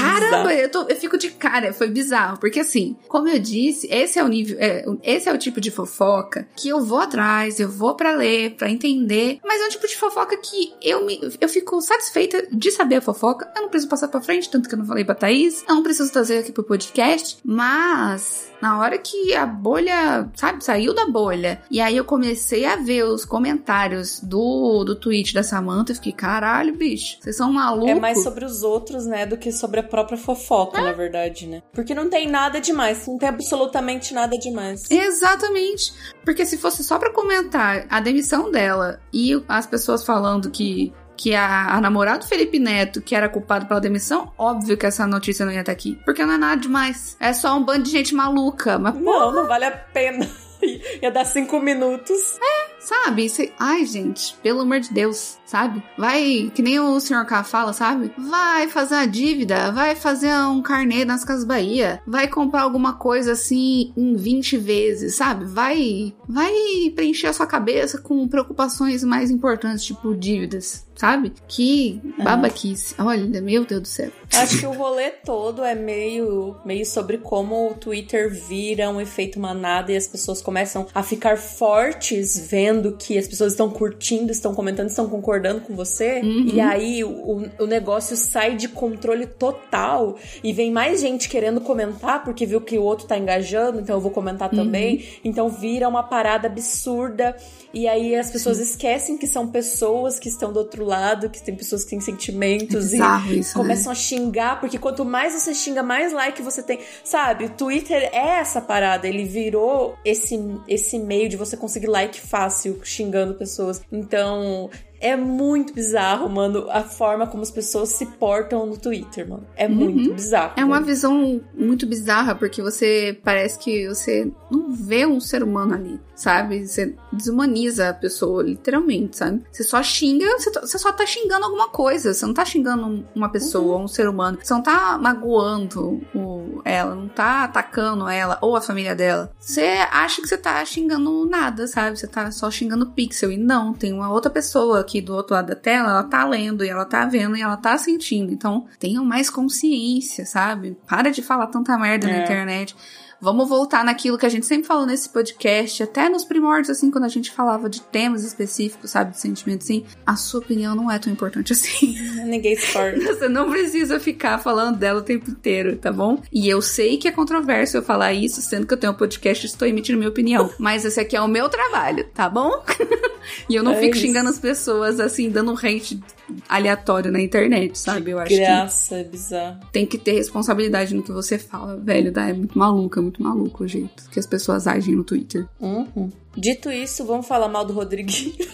Caramba, eu, tô- eu fico de cara, foi bizarro. Porque assim, como eu disse, esse é o nível, é, esse é o tipo de fofoca que eu vou atrás, eu vou pra ler, pra entender. Mas é um tipo de fofoca que eu me, eu fico satisfeita de saber a fofoca. Eu não preciso passar pra frente, tanto que eu não falei pra Thaís. Eu não preciso trazer aqui pro podcast. Mas, na hora que a bolha, sabe, saiu da bolha. E aí eu comecei a ver os comentários do, do tweet da Samantha. Eu fiquei, caralho, bicho, vocês são malucos. É mais sobre os outros, né, do que sobre a própria fofoca, na verdade, né? Porque não tem nada demais, não tem absolutamente nada demais. Exatamente. Porque se fosse só pra comentar a demissão dela e as pessoas falando que que a, a namorada do Felipe Neto, que era culpado pela demissão, óbvio que essa notícia não ia estar aqui. Porque não é nada demais. É só um bando de gente maluca. Mas, Não, não vale a pena. Ia dar cinco minutos. Sabe? Cê... Ai, gente, pelo amor de Deus, sabe? Vai, que nem o Sr. K fala, sabe? Vai fazer a dívida, vai fazer um carnê nas Casas Bahia, vai comprar alguma coisa assim em 20 vezes, sabe? Vai, vai preencher a sua cabeça com preocupações mais importantes, tipo dívidas, sabe? Que babaquice. Olha, meu Deus do céu. Acho que o rolê todo é meio, meio sobre como o Twitter vira um efeito manada e as pessoas começam a ficar fortes vendo que as pessoas estão curtindo, estão comentando, estão concordando com você. Uhum. E aí o, o negócio sai de controle total e vem mais gente querendo comentar porque viu que o outro tá engajando, então eu vou comentar também. Então vira uma parada absurda. E aí as pessoas esquecem que são pessoas que estão do outro lado, que tem pessoas que têm sentimentos Bizarro e isso, né? começam a xingar, porque quanto mais você xinga, mais like você tem. Sabe, o Twitter é essa parada, ele virou esse, esse meio de você conseguir like fácil xingando pessoas. Então, é muito bizarro, mano, a forma como as pessoas se portam no Twitter, mano. É muito bizarro. É uma velho. visão muito bizarra, porque você parece que você não vê um ser humano ali, sabe? Você desumaniza a pessoa, literalmente, sabe? Você só xinga, você, tá- só tá xingando alguma coisa, você não tá xingando uma pessoa, um ser humano, você não tá magoando o, ela, não tá atacando ela ou a família dela. Você acha que você tá xingando nada, sabe? Você tá só xingando pixel, e não, tem uma outra pessoa aqui do outro lado da tela, ela tá lendo, e ela tá vendo, e ela tá sentindo. Então, tenham mais consciência, sabe? Para de falar tanta merda na É. internet. Vamos voltar naquilo que a gente sempre falou nesse podcast, até nos primórdios, assim, quando a gente falava de temas específicos, sabe, de sentimentos, assim. A sua opinião não é tão importante assim. Ninguém se importa. Você não precisa ficar falando dela o tempo inteiro, tá bom? E eu sei que é controverso eu falar isso, sendo que eu tenho um podcast e estou emitindo minha opinião. Mas esse aqui é o meu trabalho, tá bom? e eu não É fico isso. xingando as pessoas, assim, dando hate aleatório na internet, sabe? Eu acho que Graça, é bizarro. tem que ter responsabilidade no que você fala, velho. Dá, é muito maluco, é muito maluco o jeito que as pessoas agem no Twitter. Uhum. Dito isso, vamos falar mal do Rodriguinho.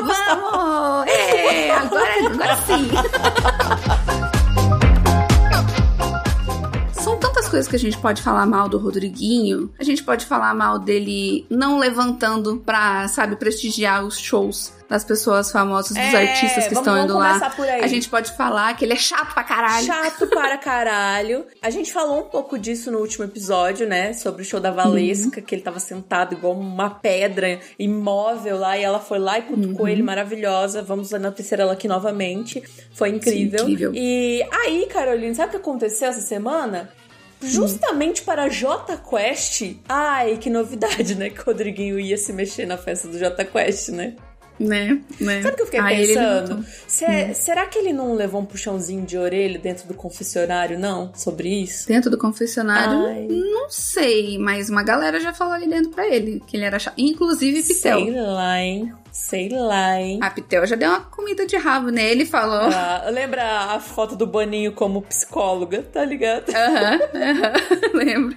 Vamos! É, agora, agora sim! São tantas coisas que a gente pode falar mal do Rodriguinho. A gente pode falar mal dele não levantando pra, sabe, prestigiar os shows das pessoas famosas, dos É, artistas que vamos- estão vamos indo lá. por aí. A gente pode falar que ele é chato pra caralho. Chato para caralho. A gente falou um pouco disso no último episódio, né? Sobre o show da Valesca, que ele tava sentado igual uma pedra imóvel lá, e ela foi lá e cutucou ele, maravilhosa. Vamos enaltecer ela aqui novamente. Foi incrível. incrível. E aí, Caroline, sabe o que aconteceu essa semana? Justamente para a J Quest. Ai, que novidade, né? Que o Rodriguinho ia se mexer na festa do J Quest, né? Né? né? Sabe o que eu fiquei Aí pensando? levantou. Se- Será que ele não levou um puxãozinho de orelha dentro do confessionário, não? Sobre isso? Dentro do confessionário, Ai. não sei, mas uma galera já falou ali dentro pra ele que ele era chato. Inclusive Pitel. Sei lá, hein? Sei lá, hein? A Pitel já deu uma comida de rabo nele e falou. Ah, lembra a foto do Boninho como psicóloga, tá ligado? Aham, aham, lembro.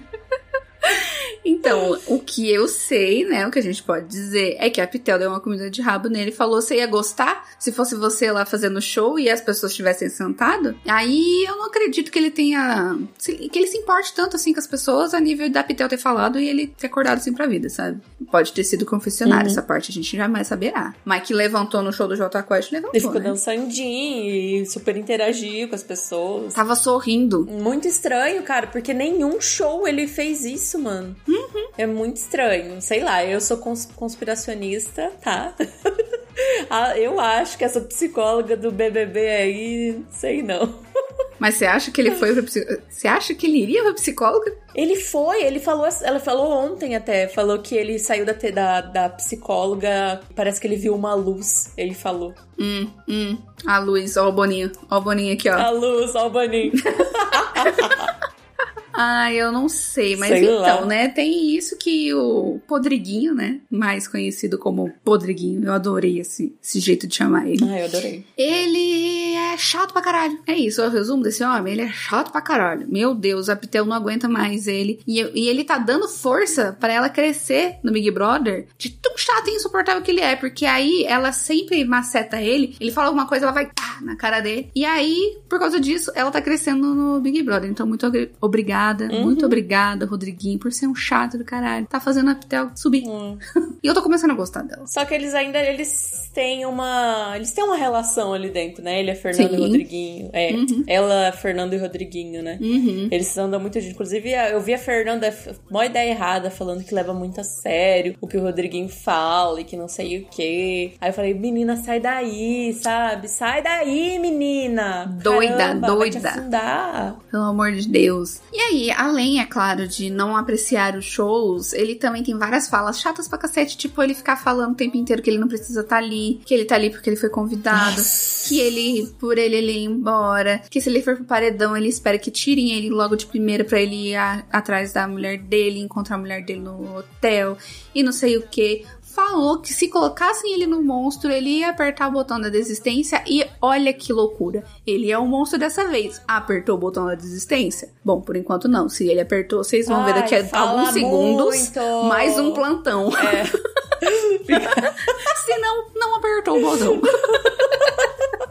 Então, o que eu sei, né, o que a gente pode dizer é que a Pitel deu uma comida de rabo nele e falou: você ia gostar se fosse você lá fazendo show e as pessoas estivessem sentado? Aí eu não acredito que ele tenha. que ele se importe tanto assim com as pessoas a nível da Pitel ter falado e ele ter acordado assim pra vida, sabe? Pode ter sido confessionário, essa parte a gente jamais saberá. Mas que levantou no show do Jota Quest, levantou. Ele ficou né? dançandinho e super interagiu com as pessoas. Tava sorrindo. Muito estranho, cara, porque nenhum show ele fez isso, mano. É muito estranho. Sei lá, eu sou cons- conspiracionista, tá? Ah, eu acho que essa psicóloga do BBB aí, sei não. Mas você acha que ele foi pra psicóloga? Você acha que ele iria pra psicóloga? Ele foi, ele falou, ela falou ontem até, falou que ele saiu da, da, da psicóloga, parece que ele viu uma luz, ele falou. Hum, hum. A luz, ó o Boninho. Ó o Boninho aqui, ó. A luz, ó o Boninho. Ah, eu não sei, mas Sei então, lá. né? Tem isso que o Podriguinho, né? Mais conhecido como Podriguinho. Eu adorei esse, esse jeito de chamar ele. Ai, eu adorei. Ele é chato pra caralho. É isso, é o resumo desse homem. Ele é chato pra caralho. Meu Deus, a Pitel não aguenta mais ele. E, e ele tá dando força pra ela crescer no Big Brother de tão chato e insuportável que ele é. Porque aí ela sempre maceta ele. Ele fala alguma coisa, ela vai pá, na cara dele. E aí, por causa disso, ela tá crescendo no Big Brother. Então, muito obrigada. Uhum. Muito obrigada, Rodriguinho, por ser um chato do caralho. Tá fazendo a Pitel subir. Uhum. e eu tô começando a gostar dela. Só que eles ainda eles têm uma. Eles têm uma relação ali dentro, né? Ele é Fernando e Rodriguinho. É. Uhum. Ela, Fernando e Rodriguinho, né? Uhum. Eles andam muito juntos. Inclusive, eu vi a Fernanda, mó ideia errada, falando que leva muito a sério o que o Rodriguinho fala e que não sei o quê. Aí eu falei, menina, sai daí, sabe? Sai daí, menina! Doida, Caramba, doida. Vai te afundar. Pelo amor de Deus. E aí, além, é claro, de não apreciar os shows, ele também tem várias falas chatas pra cacete, tipo ele ficar falando o tempo inteiro que ele não precisa estar tá ali, que ele tá ali porque ele foi convidado, Nossa. que ele, por ele, ele ir embora, que se ele for pro paredão, ele espera que tirem ele logo de primeira para ele ir a, atrás da mulher dele, encontrar a mulher dele no hotel e não sei o que falou que se colocassem ele no monstro, ele ia apertar o botão da desistência e olha que loucura. Ele é o um monstro dessa vez. Apertou o botão da desistência? Bom, por enquanto não. Se ele apertou, vocês vão Ai, ver daqui a alguns segundos muito. mais um plantão. É. se não, não apertou o botão.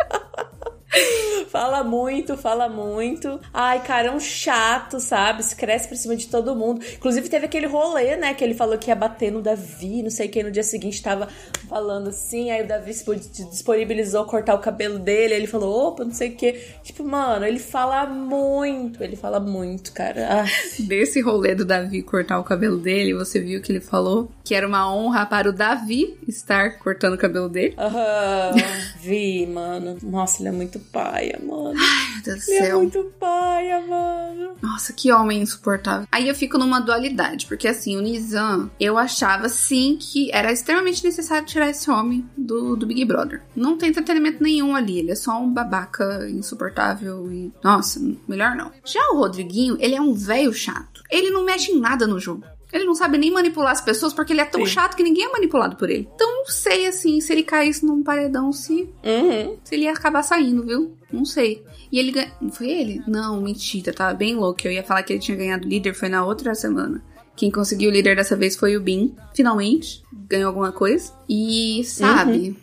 fala muito, fala muito. Ai, cara, é um chato, sabe? Se cresce por cima de todo mundo. Inclusive, teve aquele rolê, né? Que ele falou que ia bater no Davi, não sei quem, no dia seguinte tava falando assim. Aí o Davi se disponibilizou cortar o cabelo dele. Aí ele falou, opa, não sei o que. Tipo, mano, ele fala muito. Ele fala muito, cara. Ai. Desse rolê do Davi cortar o cabelo dele, você viu que ele falou que era uma honra para o Davi estar cortando o cabelo dele? Aham, uhum. vi, mano. Nossa, ele é muito paia, mano. Ai, meu Deus do Ele é céu. é muito paia, mano. Nossa, que homem insuportável. Aí eu fico numa dualidade, porque assim, o Nizam, eu achava sim que era extremamente necessário tirar esse homem do, do Big Brother. Não tem entretenimento nenhum ali, ele é só um babaca insuportável e. Nossa, melhor não. Já o Rodriguinho, ele é um velho chato. Ele não mexe em nada no jogo. Ele não sabe nem manipular as pessoas porque ele é tão Sim. chato que ninguém é manipulado por ele. Então não sei assim se ele caísse num paredão se, uhum. se ele ia acabar saindo, viu? Não sei. E ele ganhou. Foi ele? Não, mentira, tava bem louco. Eu ia falar que ele tinha ganhado líder, foi na outra semana. Quem conseguiu o líder dessa vez foi o Bin, finalmente. Ganhou alguma coisa. E, sabe. Uhum.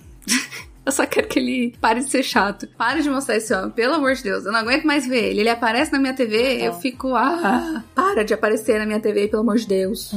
Eu só quero que ele pare de ser chato. Pare de mostrar esse homem, pelo amor de Deus. Eu não aguento mais ver ele. Ele aparece na minha TV, eu fico, ah, para de aparecer na minha TV, pelo amor de Deus.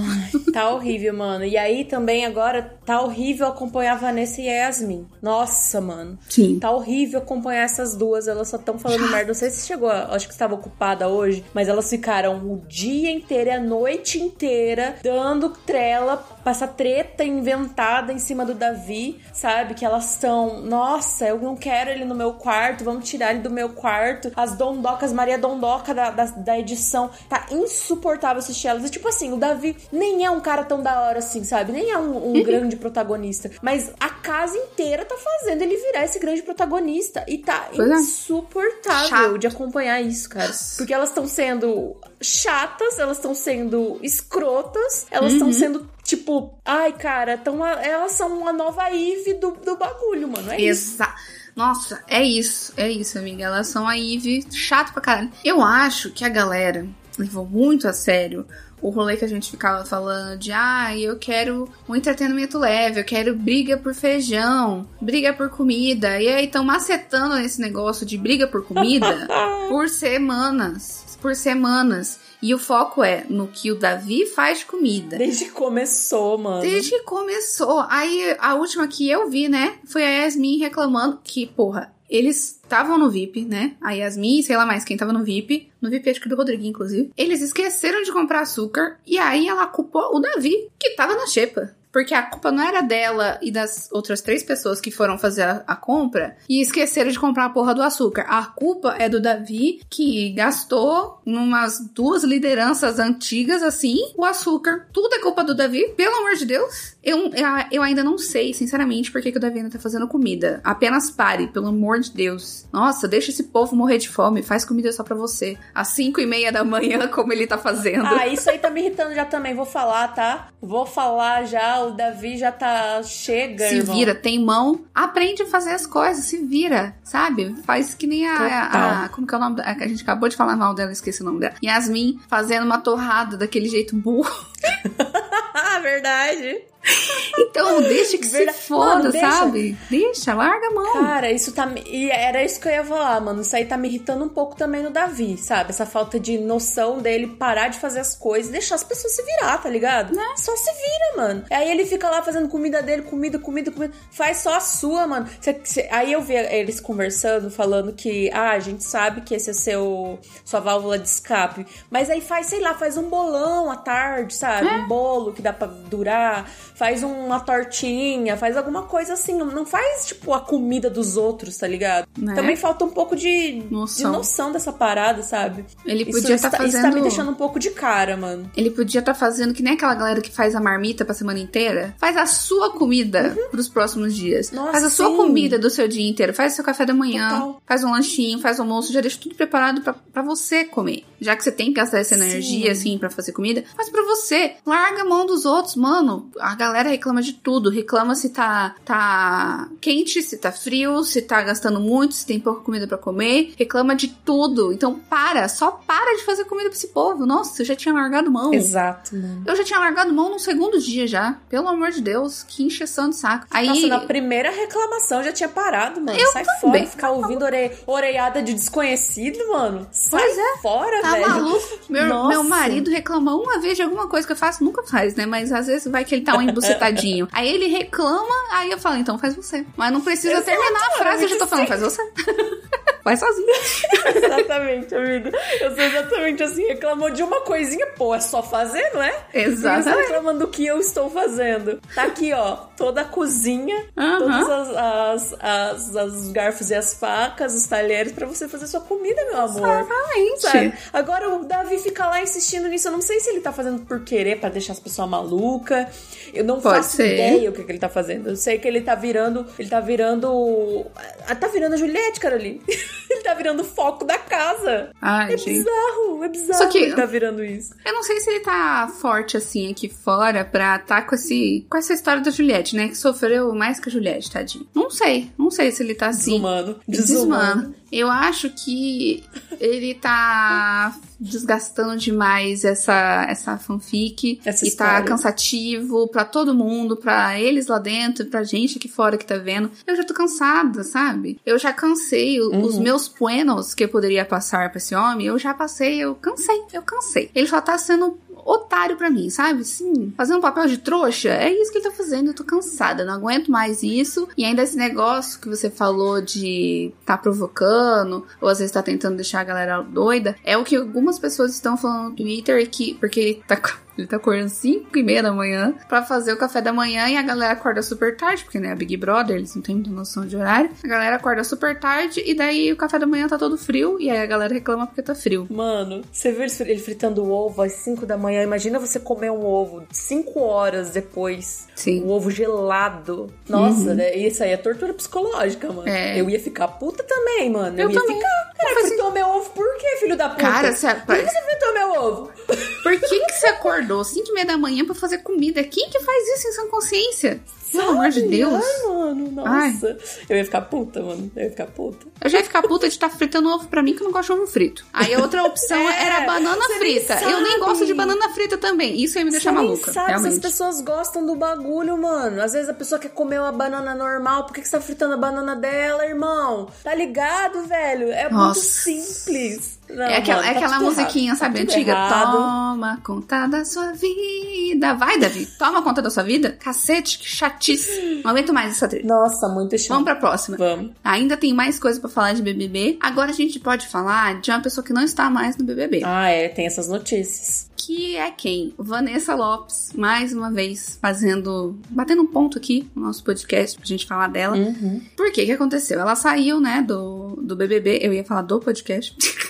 tá horrível, mano. E aí também agora tá horrível acompanhar a Vanessa e a Yasmin. Nossa, mano. Sim. Tá horrível acompanhar essas duas. Elas só estão falando merda. Não sei se chegou, acho que estava ocupada hoje, mas elas ficaram o dia inteiro e a noite inteira dando trela essa treta inventada em cima do Davi, sabe? Que elas estão, nossa, eu não quero ele no meu quarto, vamos tirar ele do meu quarto. As dondocas, Maria Dondoca da, da, da edição, tá insuportável assistir elas. E tipo assim, o Davi nem é um cara tão da hora assim, sabe? Nem é um, um grande protagonista. Mas a casa inteira tá fazendo ele virar esse grande protagonista. E tá é. insuportável Chato. de acompanhar isso, cara. Porque elas estão sendo chatas, elas estão sendo escrotas, elas estão uhum. sendo tipo, ai, cara, tão, elas são uma nova Eve do, do bagulho, mano. É Exato. Nossa, é isso, é isso, amiga. Elas são a Eve chato pra caralho. Eu acho que a galera levou muito a sério o rolê que a gente ficava falando de ah, eu quero um entretenimento leve, eu quero briga por feijão, briga por comida. E aí estão macetando esse negócio de briga por comida por semanas. Por semanas. E o foco é no que o Davi faz de comida. Desde que começou, mano. Desde que começou. Aí a última que eu vi, né, foi a Yasmin reclamando que, porra, eles estavam no VIP, né? A Yasmin, sei lá mais quem tava no VIP. No VIP, acho que do Rodriguinho, inclusive. Eles esqueceram de comprar açúcar. E aí ela culpou o Davi, que tava na xepa. Porque a culpa não era dela e das outras três pessoas que foram fazer a, a, compra e esqueceram de comprar a porra do açúcar. A culpa é do Davi, que gastou numas duas lideranças antigas, assim, o açúcar. Tudo é culpa do Davi, pelo amor de Deus. Eu, eu ainda não sei, sinceramente, por que, que o Davi ainda tá fazendo comida. Apenas pare, pelo amor de Deus. Nossa, deixa esse povo morrer de fome, faz comida só pra você. Às 5 e meia da manhã, como ele tá fazendo. Ah, isso aí tá me irritando já também. Vou falar, tá? Vou falar já o Davi já tá. Chega. Se irmão. vira, tem mão. Aprende a fazer as coisas, se vira, sabe? Faz que nem a. a, a como que é o nome da. A gente acabou de falar mal dela, esqueci o nome dela. Yasmin fazendo uma torrada daquele jeito burro. Verdade. Então, deixa que Verdade. se foda, Mano, deixa. sabe? Deixa, larga a mão. Cara, isso tá. E era isso que eu ia falar, mano. Isso aí tá me irritando um pouco também no Davi, sabe? Essa falta de noção dele parar de fazer as coisas e deixar as pessoas se virar, tá ligado? Né? Só se vira, mano. Aí ele fica lá fazendo comida dele, comida, comida, comida. Faz só a sua, mano. Cê- cê- Aí eu vi eles conversando, falando que, ah, a gente sabe que esse é seu sua válvula de escape. Mas aí faz, sei lá, faz um bolão à tarde, sabe? É. Um bolo que dá pra durar. Faz uma tortinha, faz alguma coisa assim. Não- faz, tipo, a comida dos outros, tá ligado? Né? Também falta um pouco de Noção. de noção dessa parada, sabe? Ele podia estar está- Isso tá fazendo. me deixando um pouco de cara, mano. Ele podia estar fazendo que nem aquela galera que faz a marmita pra semana inteira. Faz a sua comida pros próximos dias. Uhum. Nossa, faz a sua sim. comida do seu dia inteiro. Faz o seu café da manhã. Total. Faz um lanchinho, faz o almoço. Já deixa tudo preparado pra, pra você comer. Já que você tem que gastar essa Sim. energia, assim, pra fazer comida, faz pra você. Larga a mão dos outros, mano. A galera reclama de tudo. Reclama se tá, tá quente, se tá frio, se tá gastando muito, se tem pouca comida pra comer. Reclama de tudo. Então para, só para de fazer comida pra esse povo. Nossa, eu já tinha largado mão. Exato, mano. Eu já tinha largado mão no segundo dia já. Pelo amor de Deus, que encheção de saco. Aí, Nossa, na primeira reclamação já tinha parado, mano. Eu Sai também. fora, ficar ouvindo ore... orelhada de desconhecido, mano. Sai Pois é. fora, tá velho. maluco? Meu, Nossa. meu marido reclama uma vez de alguma coisa que eu faço, nunca faz, né? Mas às vezes vai que ele tá um embucetadinho. aí ele reclama, aí eu falo, então faz você. Mas não precisa Exato, terminar a frase, eu já tô falando, faz você. Faz sozinho. exatamente, amigo. Eu sou exatamente assim. Reclamou de uma coisinha, pô, é só fazer, não é? Exatamente. reclamando do que eu estou fazendo. Tá aqui, ó, toda a cozinha, todas as, as, as, as- os garfos e as facas, os talheres pra você fazer sua comida, meu amor. Exatamente. Sabe? Agora o Davi fica lá insistindo nisso. Eu não sei se ele tá fazendo por querer, pra deixar as pessoas malucas. Eu não Pode faço ser. ideia o que, que ele tá fazendo. Eu sei que ele tá virando. Ele tá virando. ah, Tá virando a Juliette, Caroline. ele tá virando o foco da casa. Ai, É gente. bizarro, é bizarro Só que- ele tá virando isso. Eu não sei se ele tá forte assim aqui fora pra tá com, esse, com essa história da Juliette, né? Que sofreu mais que a Juliette, tadinho. Não sei. Não sei se ele tá assim. Desumano. Desumano. Desumano. Eu acho que ele tá desgastando demais essa, essa fanfic. Essa e tá cansativo pra todo mundo, pra eles lá dentro, pra gente aqui fora que tá vendo. Eu já tô cansada, sabe? Eu já cansei. Uhum. Os meus puenos que eu poderia passar pra esse homem, eu já passei, eu cansei, eu cansei. Ele só tá sendo otário pra mim, sabe? Sim, fazendo um papel de trouxa, é isso que ele tá fazendo. Eu tô cansada, não aguento mais isso. E ainda esse negócio que você falou de tá provocando, ou às vezes tá tentando deixar a galera doida, é o que algumas pessoas estão falando no Twitter, que, porque ele tá. Ele tá acordando 5 e meia da manhã pra fazer o café da manhã e a galera acorda super tarde, porque né, a Big Brother, eles não têm muita noção de horário. A galera acorda super tarde e daí o café da manhã tá todo frio e aí a galera reclama porque tá frio. Mano, você viu ele fri- ele fritando o ovo às 5 da manhã? Imagina você comer um ovo 5 horas depois. Sim. O ovo gelado. Nossa, né? Isso aí é tortura psicológica, mano. Uhum. É. Eu ia ficar puta também, mano. Eu ia também. ficar. Cara, fritou meu ovo por quê, filho da puta? Cara, você, Por que você fritou meu ovo? por que, que você acordou 5 e meia da manhã pra fazer comida? Quem que faz isso em sã consciência? Pelo amor de Deus. Ai, mano, nossa. Eu ia ficar puta, mano. Eu ia ficar puta. Eu já ia ficar puta de estar fritando ovo pra mim que eu não gosto de ovo frito. Aí a outra opção É, era banana frita. Eu nem gosto de banana frita também. Isso ia me deixar Você nem maluca. sabe se as realmente. pessoas gostam do bagulho, mano. Às vezes a pessoa quer comer uma banana normal. Por que, que você tá fritando a banana dela, irmão? Tá ligado, velho? É Nossa. muito simples. Não, É aquela, mano, é tá aquela musiquinha, errado. sabe, Tá antiga? errado. Toma conta da sua vida. Vai, Davi. Toma conta da sua vida. Cacete, que chatice. Não aguento mais essa trilha. Nossa, muito chato. Vamos pra próxima. Vamos. Ainda tem mais coisa pra falar de BBB. Agora a gente pode falar de uma pessoa que não está mais no BBB. Ah, é, tem essas notícias. Que é quem? Vanessa Lopes, mais uma vez, fazendo. batendo um ponto aqui no nosso podcast pra gente falar dela. Uhum. Por quê? O que aconteceu? Ela saiu, né, do, do BBB. Eu ia falar do podcast.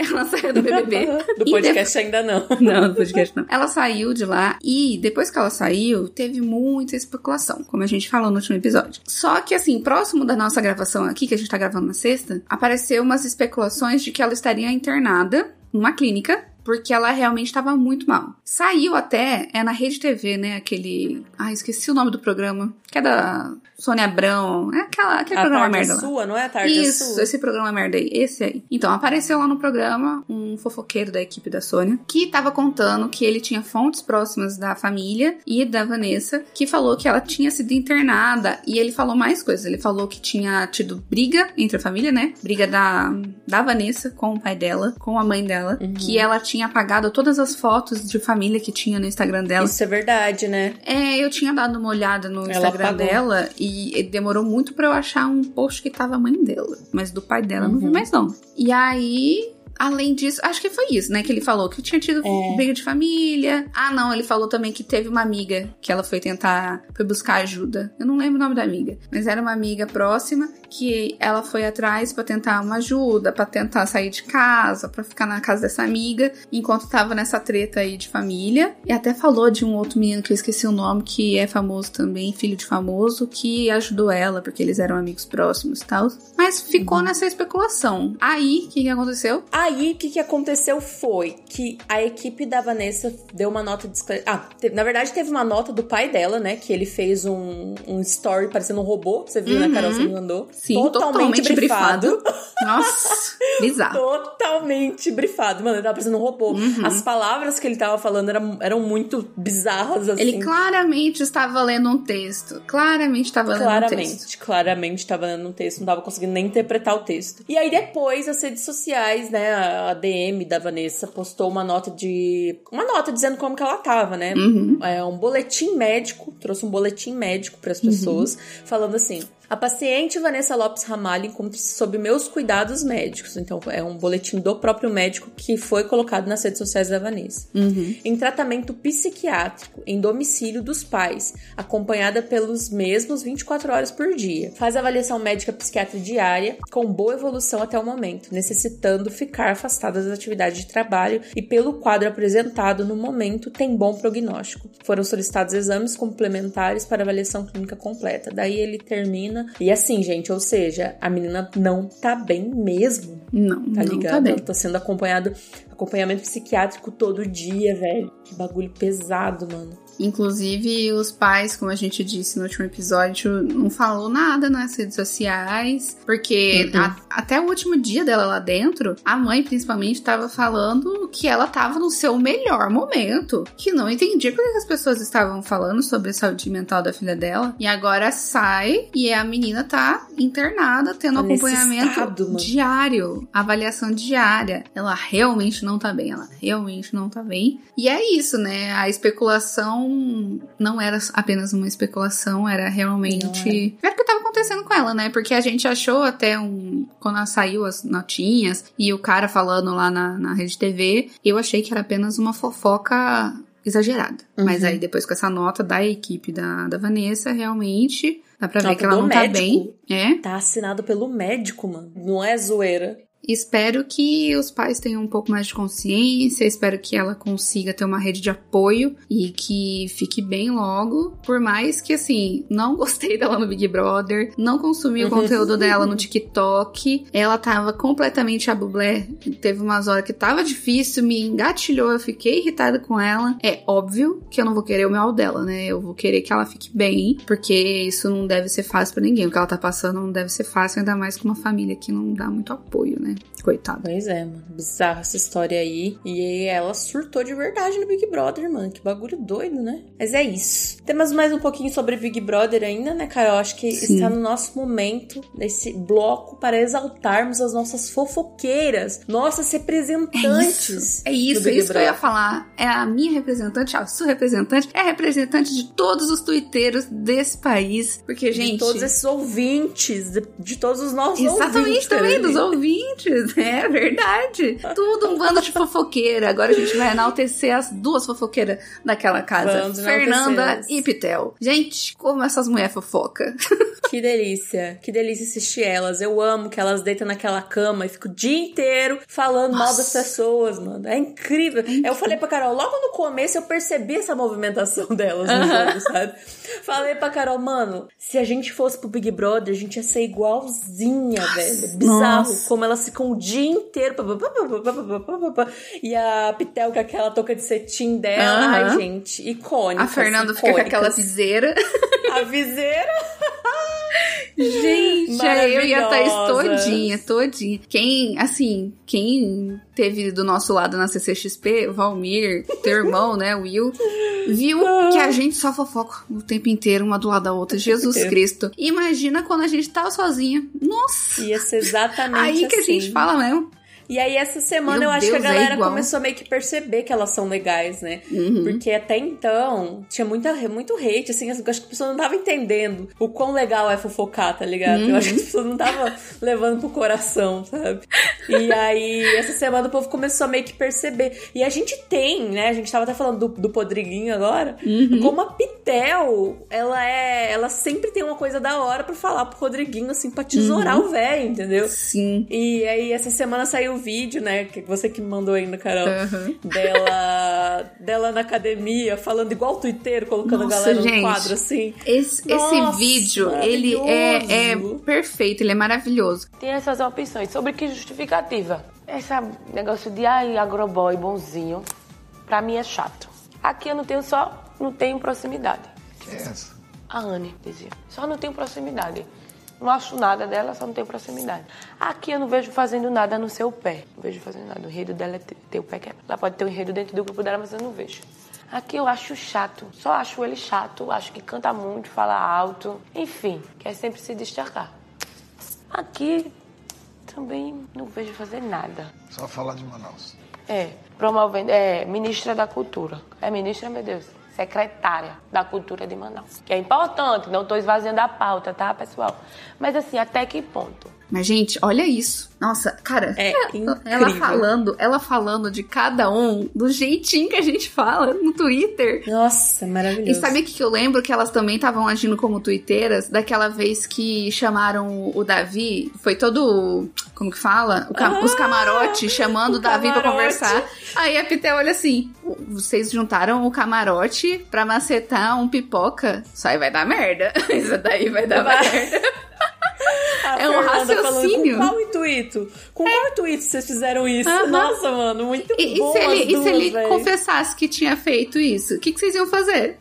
Ela saiu do BBB. Do podcast ainda não. não, do podcast não. Ela saiu de lá e depois que ela saiu, teve muita especulação, como a gente falou no último episódio. Só que assim, próximo da nossa gravação aqui, que a gente tá gravando na sexta, apareceu umas especulações de que ela estaria internada numa clínica porque ela realmente estava muito mal. Saiu até, é na Rede TV, né? Aquele. Ah, esqueci o nome do programa. Que é da Sônia Abrão. É aquela, aquele a programa tarde merda é lá. sua, não é a tarde é Isso, sua? esse programa merda aí, esse aí. Então, apareceu lá no programa um fofoqueiro da equipe da Sônia que tava contando que ele tinha fontes próximas da família e da Vanessa que falou que ela tinha sido internada e ele falou mais coisas. Ele falou que tinha tido briga entre a família, né? Briga da, da Vanessa com o pai dela, com a mãe dela, Uhum. que ela tinha apagado todas as fotos de família que tinha no Instagram dela. Isso é verdade, né? É, eu tinha dado uma olhada no Ela Instagram apagou. dela e demorou muito pra eu achar um post que tava a mãe dela. Mas do pai dela eu não vi Uhum. mais não. E aí, além disso, acho que foi isso, né? Que ele falou que tinha tido É. briga de família. Ah, não, ele falou também que teve uma amiga que ela foi tentar, foi buscar ajuda. Eu não lembro o nome da amiga, mas era uma amiga próxima que ela foi atrás pra tentar uma ajuda, pra tentar sair de casa, pra ficar na casa dessa amiga, enquanto tava nessa treta aí de família. E até falou de um outro menino que eu esqueci o nome, que é famoso também, filho de famoso, que ajudou ela, porque eles eram amigos próximos e tal. Mas ficou Uhum. nessa especulação. Aí, o que, que aconteceu? Aí, o que, que aconteceu foi que a equipe da Vanessa deu uma nota de esclare- Ah, teve- na verdade, teve uma nota do pai dela, né? Que ele fez um, um story parecendo um robô. Você viu, Uhum. né, Carol? Você me mandou. Sim, totalmente, brifado. Nossa, bizarro. Totalmente brifado. Mano, ele tava parecendo um robô. Uhum. As palavras que ele tava falando eram, eram muito bizarras, assim. Ele claramente estava lendo um texto. Claramente estava lendo um texto. Claramente, claramente tava lendo um texto, não tava conseguindo nem interpretar o texto. E aí depois as redes sociais, né, a DM da Vanessa postou uma nota de uma nota dizendo como que ela tava, né? Uhum. É um boletim médico, trouxe um boletim médico para as pessoas, falando assim: a paciente Vanessa Lopes Ramalho encontra-se sob meus cuidados médicos. Então, é um boletim do próprio médico que foi colocado nas redes sociais da Vanessa. Uhum. Em tratamento psiquiátrico, em domicílio dos pais, acompanhada pelos mesmos 24 horas por dia. Faz avaliação médica psiquiátrica diária, com boa evolução até o momento, necessitando ficar afastada das atividades de trabalho e, pelo quadro apresentado no momento, tem bom prognóstico. Foram solicitados exames complementares para avaliação clínica completa. Daí ele termina. E assim, gente, ou seja, a menina não tá bem mesmo. Não, Tá não ligado? tá bem. Ela tá sendo acompanhado, acompanhamento psiquiátrico todo dia, velho. Que bagulho pesado, mano. Inclusive, os pais, como a gente disse no último episódio, não falou nada nas redes sociais, porque Uhum. a- até o último dia dela lá dentro, a mãe principalmente estava falando que ela estava no seu melhor momento, que não entendia por que as pessoas estavam falando sobre a saúde mental da filha dela, e agora sai e a menina tá internada, tendo Tá nesse acompanhamento estado, diário, avaliação diária. Ela realmente não tá bem, ela realmente não tá bem. E é isso, né? A especulação não era apenas uma especulação, era realmente. Era o que tava acontecendo com ela, né? Porque a gente achou até um. Quando ela saiu as notinhas e o cara falando lá na, na rede TV, eu achei que era apenas uma fofoca exagerada. Uhum. Mas aí depois com essa nota da equipe da, da Vanessa, realmente dá pra ver Nota que ela não tá médico. bem. É. Tá assinado pelo médico, mano. Não é zoeira. Espero que os pais tenham um pouco mais de consciência, espero que ela consiga ter uma rede de apoio e que fique bem logo. Por mais que, assim, não gostei dela no Big Brother, não consumi o conteúdo dela no TikTok, ela tava completamente a bublé. Teve umas horas que tava difícil, me engatilhou, eu fiquei irritada com ela. É óbvio que eu não vou querer o mal dela, né? Eu vou querer que ela fique bem, porque isso não deve ser fácil pra ninguém. O que ela tá passando não deve ser fácil, ainda mais com uma família que não dá muito apoio, né? Coitada. Pois é, mano. Bizarra essa história aí. E ela surtou de verdade no Big Brother, mano. Que bagulho doido, né? Mas é isso. Temos mais um pouquinho sobre Big Brother ainda, né, Carol? Acho que Sim. está no nosso momento, nesse bloco, para exaltarmos as nossas fofoqueiras, nossas representantes. É isso, é Big isso que eu ia falar. É a minha representante, a sua representante, é representante de todos os tuiteiros desse país. Porque, gente. De todos esses ouvintes, de, de todos os nossos Exatamente ouvintes. também, ali. dos ouvintes. É verdade. Tudo um bando de fofoqueira. Agora a gente vai enaltecer as duas fofoqueiras daquela casa. Vamos Fernanda e Pitel. Gente, como essas mulheres fofoca. Que delícia, que delícia assistir elas. Eu amo que elas deitam naquela cama e ficam o dia inteiro falando mal das Nossa. pessoas, mano. É incrível. Eu falei pra Carol, logo no começo eu percebi essa movimentação delas no jogo, sabe? Falei pra Carol, mano, se a gente fosse pro Big Brother, a gente ia ser igualzinha, velho. É Bizarro Nossa. como elas se ficam o dia inteiro. E a Pitel com aquela touca de cetim dela. Uhum. Ai, gente, icônica. A Fernanda fica com aquela viseira. A viseira. Gente, eu ia estar todinha, todinha. Quem, assim, quem teve do nosso lado na CCXP, Valmir, teu irmão, né, Will, viu que a gente só fofoca o tempo inteiro, uma do lado da outra. Jesus Cristo. Imagina quando a gente tava sozinha. Nossa! Ia ser exatamente Aí que assim. a gente fala mesmo. E aí, essa semana Meu eu acho Deus, que a é galera é começou a meio que perceber que elas são legais, né? Uhum. Porque até então tinha muita, muito hate, assim, eu acho que a pessoa não tava entendendo o quão legal é fofocar, tá ligado? Uhum. Eu acho que a pessoa não tava levando pro coração, sabe? E aí, essa semana o povo começou a meio que perceber. E a gente tem, né? A gente tava até falando do, do Podriguinho agora, uhum. como a Pitel, ela é. Ela sempre tem uma coisa da hora para falar pro Rodriguinho, assim, pra tesourar uhum. o velho, entendeu? Sim. E aí, essa semana saiu vídeo, né? Que você que me mandou ainda, Carol. Uhum. Dela, dela na academia, falando igual o Twitter, colocando Nossa, a galera gente, no quadro assim. Esse, Nossa, esse vídeo, ele é, é perfeito, ele é maravilhoso. Tem essas opções. Sobre que justificativa? Esse negócio de ai, agroboy bonzinho, pra mim é chato. Aqui eu não tenho só, não tenho proximidade. Quem é essa? A Anne dizia. Só não tenho proximidade. Não acho nada dela, só não tenho proximidade. Aqui eu não vejo fazendo nada no seu pé. Não vejo fazendo nada. O enredo dela é ter o pé quebrado. Ela pode ter um enredo dentro do grupo dela, mas eu não vejo. Aqui eu acho chato. Só acho ele chato. Acho que canta muito, fala alto. Enfim, quer sempre se destacar. Aqui também não vejo fazer nada. Só falar de Manaus. É, promovendo. É, ministra da Cultura. É ministra, meu Deus secretária da Cultura de Manaus. Que é importante, não estou esvaziando a pauta, tá, pessoal? Mas assim, até que ponto? Mas, gente, olha isso. Nossa, cara, é ela, ela, falando, ela falando de cada um do jeitinho que a gente fala no Twitter. Nossa, maravilhoso. E sabe o que eu lembro? Que elas também estavam agindo como twitteiras daquela vez que chamaram o Davi. Foi todo. Como que fala? Ah, os camarotes chamando o Davi camarote. pra conversar. Aí a Pitel olha assim: vocês juntaram o camarote pra macetar um pipoca. Isso aí vai dar merda. Isso daí vai dar vai. merda. É um raciocínio. com qual intuito? Com é. qual intuito vocês fizeram isso? Uhum. Nossa, mano, muito bom. E se ele, duas, e se ele confessasse que tinha feito isso? O que, que vocês iam fazer?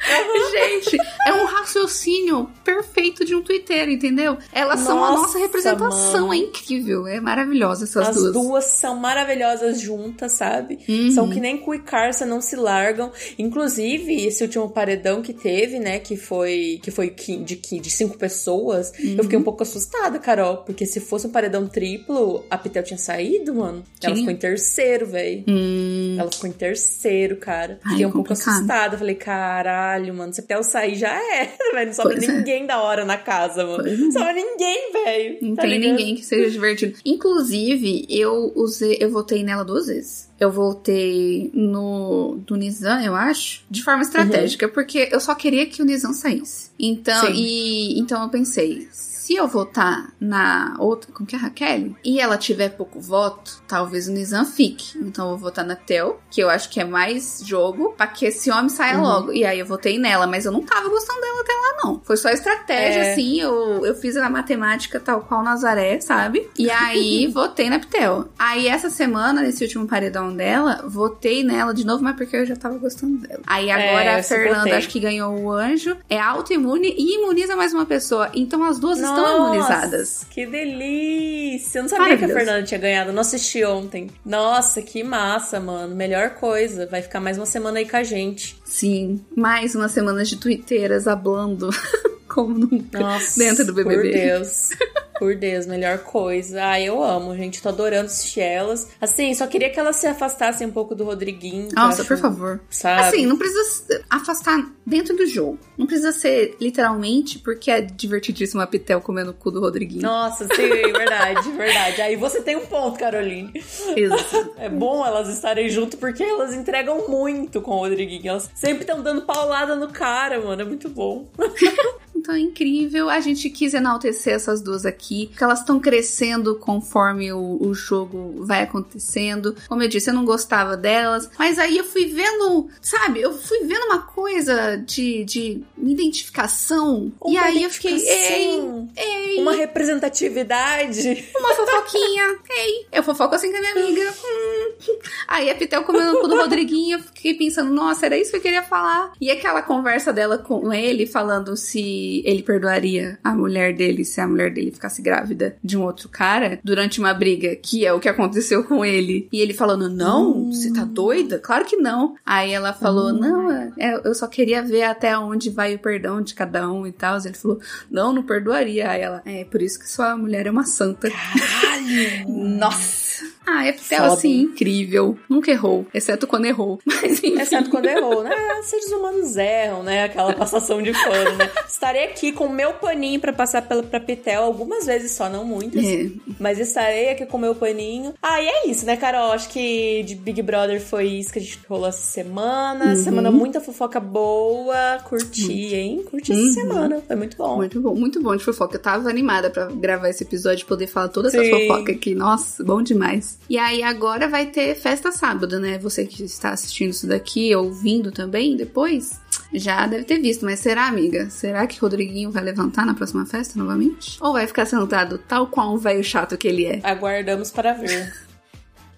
Uhum. Gente, é um raciocínio perfeito de um Twitter, entendeu? Elas nossa, são a nossa representação, mano. é incrível, é maravilhosa essas As duas. As duas são maravilhosas juntas, sabe? Uhum. São que nem Cu e Carça, não se largam. Inclusive, esse último paredão que teve, né, que foi que foi de, de cinco pessoas, eu fiquei um pouco assustada, Carol, porque se fosse um paredão triplo, a Pitel tinha saído, mano. Ela ficou em terceiro, velho. Hum. Ela ficou em terceiro, cara. Fiquei um pouco assustada. Falei, caralho, mano, se a Pitel sair já é, velho. Não sobra pois é. ninguém é. da hora na casa, mano. Pois não sobra ninguém, velho. Não tá tem ligado? ninguém que seja divertido. Inclusive, eu usei, eu votei nela duas vezes eu voltei no do Nizam, eu acho, de forma estratégica, uhum. porque eu só queria que o Nizam saísse. Então, e então eu pensei, se eu votar na outra, como que é a Raquel, e ela tiver pouco voto, talvez o Nizam fique. Então eu vou votar na Tel, que eu acho que é mais jogo, pra que esse homem saia uhum. logo. E aí eu votei nela, mas eu não tava gostando dela até lá, não. Foi só estratégia, é. assim, eu, eu fiz a matemática tal qual Nazaré, sabe? E aí votei na Ptel. Aí essa semana, nesse último paredão dela, votei nela de novo, mas porque eu já tava gostando dela. Aí agora é, a Fernanda, acho que ganhou o anjo, é autoimune e imuniza mais uma pessoa. Então as duas Nossa estão imunizadas. Que delícia! Eu não sabia que a Fernanda tinha ganhado. Não assisti ontem. Nossa, que massa, mano. Melhor coisa. Vai ficar mais uma semana aí com a gente. Sim, mais uma semana de twitteiras hablando. Como nunca. Nossa, dentro do BBB. Por Deus. Por Deus, melhor coisa. Ah, eu amo, gente. Tô adorando assistir elas. Assim, só queria que elas se afastassem um pouco do Rodriguinho. Nossa, por favor. Sabe? Assim, não precisa afastar dentro do jogo. Não precisa ser literalmente porque é divertidíssimo a Pitel comendo o cu do Rodriguinho. Nossa, sim, verdade, verdade. Aí você tem um ponto, Caroline. Isso. É bom elas estarem junto porque elas entregam muito com o Rodriguinho. Elas sempre estão dando paulada no cara, mano. É muito bom. Então é incrível. A gente quis enaltecer essas duas aqui, porque elas estão crescendo conforme o, o jogo vai acontecendo. Como eu disse, eu não gostava delas, mas aí eu fui vendo, sabe, eu fui vendo uma coisa de, de identificação. Uma e aí eu fiquei, ei, ei, Uma representatividade. uma fofoquinha. Ei, eu fofoco assim com a minha amiga. Hum. Aí a Pitel comendo do Rodriguinho, eu fiquei pensando, nossa, era isso que eu queria falar. E aquela conversa dela com ele, falando se ele perdoaria a mulher dele se a mulher dele ficasse grávida de um outro cara durante uma briga, que é o que aconteceu com ele. E ele falando, não, você tá doida? Claro que não. Aí ela falou, não, é, eu só queria ver até onde vai o perdão de cada um e tal. Ele falou, não, não perdoaria. Aí ela, é por isso que sua mulher é uma santa. Caralho! Nossa! Ah, é Pitel, Foda. assim, incrível. Nunca errou, exceto quando errou. Mas enfim. Exceto quando errou, né? Seres humanos erram, né? Aquela passação de pano, né? Estarei aqui com o meu paninho pra passar pela, pra Pitel algumas vezes só, não muitas. É. Mas estarei aqui com o meu paninho. Ah, e é isso, né, Carol? Acho que de Big Brother foi isso que a gente rolou essa semana. Semana muita fofoca boa. Curti, hein? Curti essa Uhum. semana. Foi muito bom. Muito bom, muito bom de fofoca. Eu tava animada pra gravar esse episódio, poder falar todas essas Sim. fofocas aqui. Nossa, bom demais. E aí agora vai ter festa sábado, né? Você que está assistindo isso daqui, ouvindo também depois, já deve ter visto. Mas será, amiga? Será que Rodriguinho vai levantar na próxima festa novamente? Ou vai ficar sentado tal qual um velho chato que ele é? Aguardamos para ver.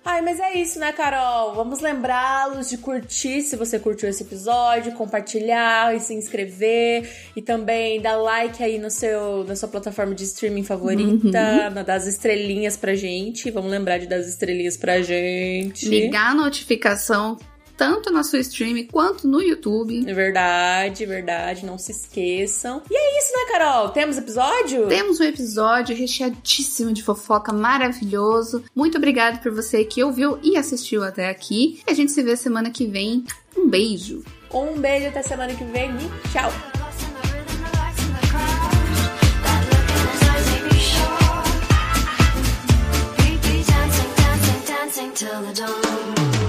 Ai, mas é isso, né, Carol? Vamos lembrá-los de curtir se você curtiu esse episódio, compartilhar e se inscrever e também dar like aí no seu, na sua plataforma de streaming favorita, na- dar as estrelinhas pra gente. Vamos lembrar de dar as estrelinhas pra gente. Ligar a notificação tanto na sua stream quanto no YouTube. É verdade, verdade, não se esqueçam. E é isso, né, Carol? Temos episódio? Temos um episódio recheadíssimo de fofoca, maravilhoso. Muito obrigado por você que ouviu e assistiu até aqui. E a gente se vê semana que vem. Um beijo. Um beijo até semana que vem e tchau. till the dawn.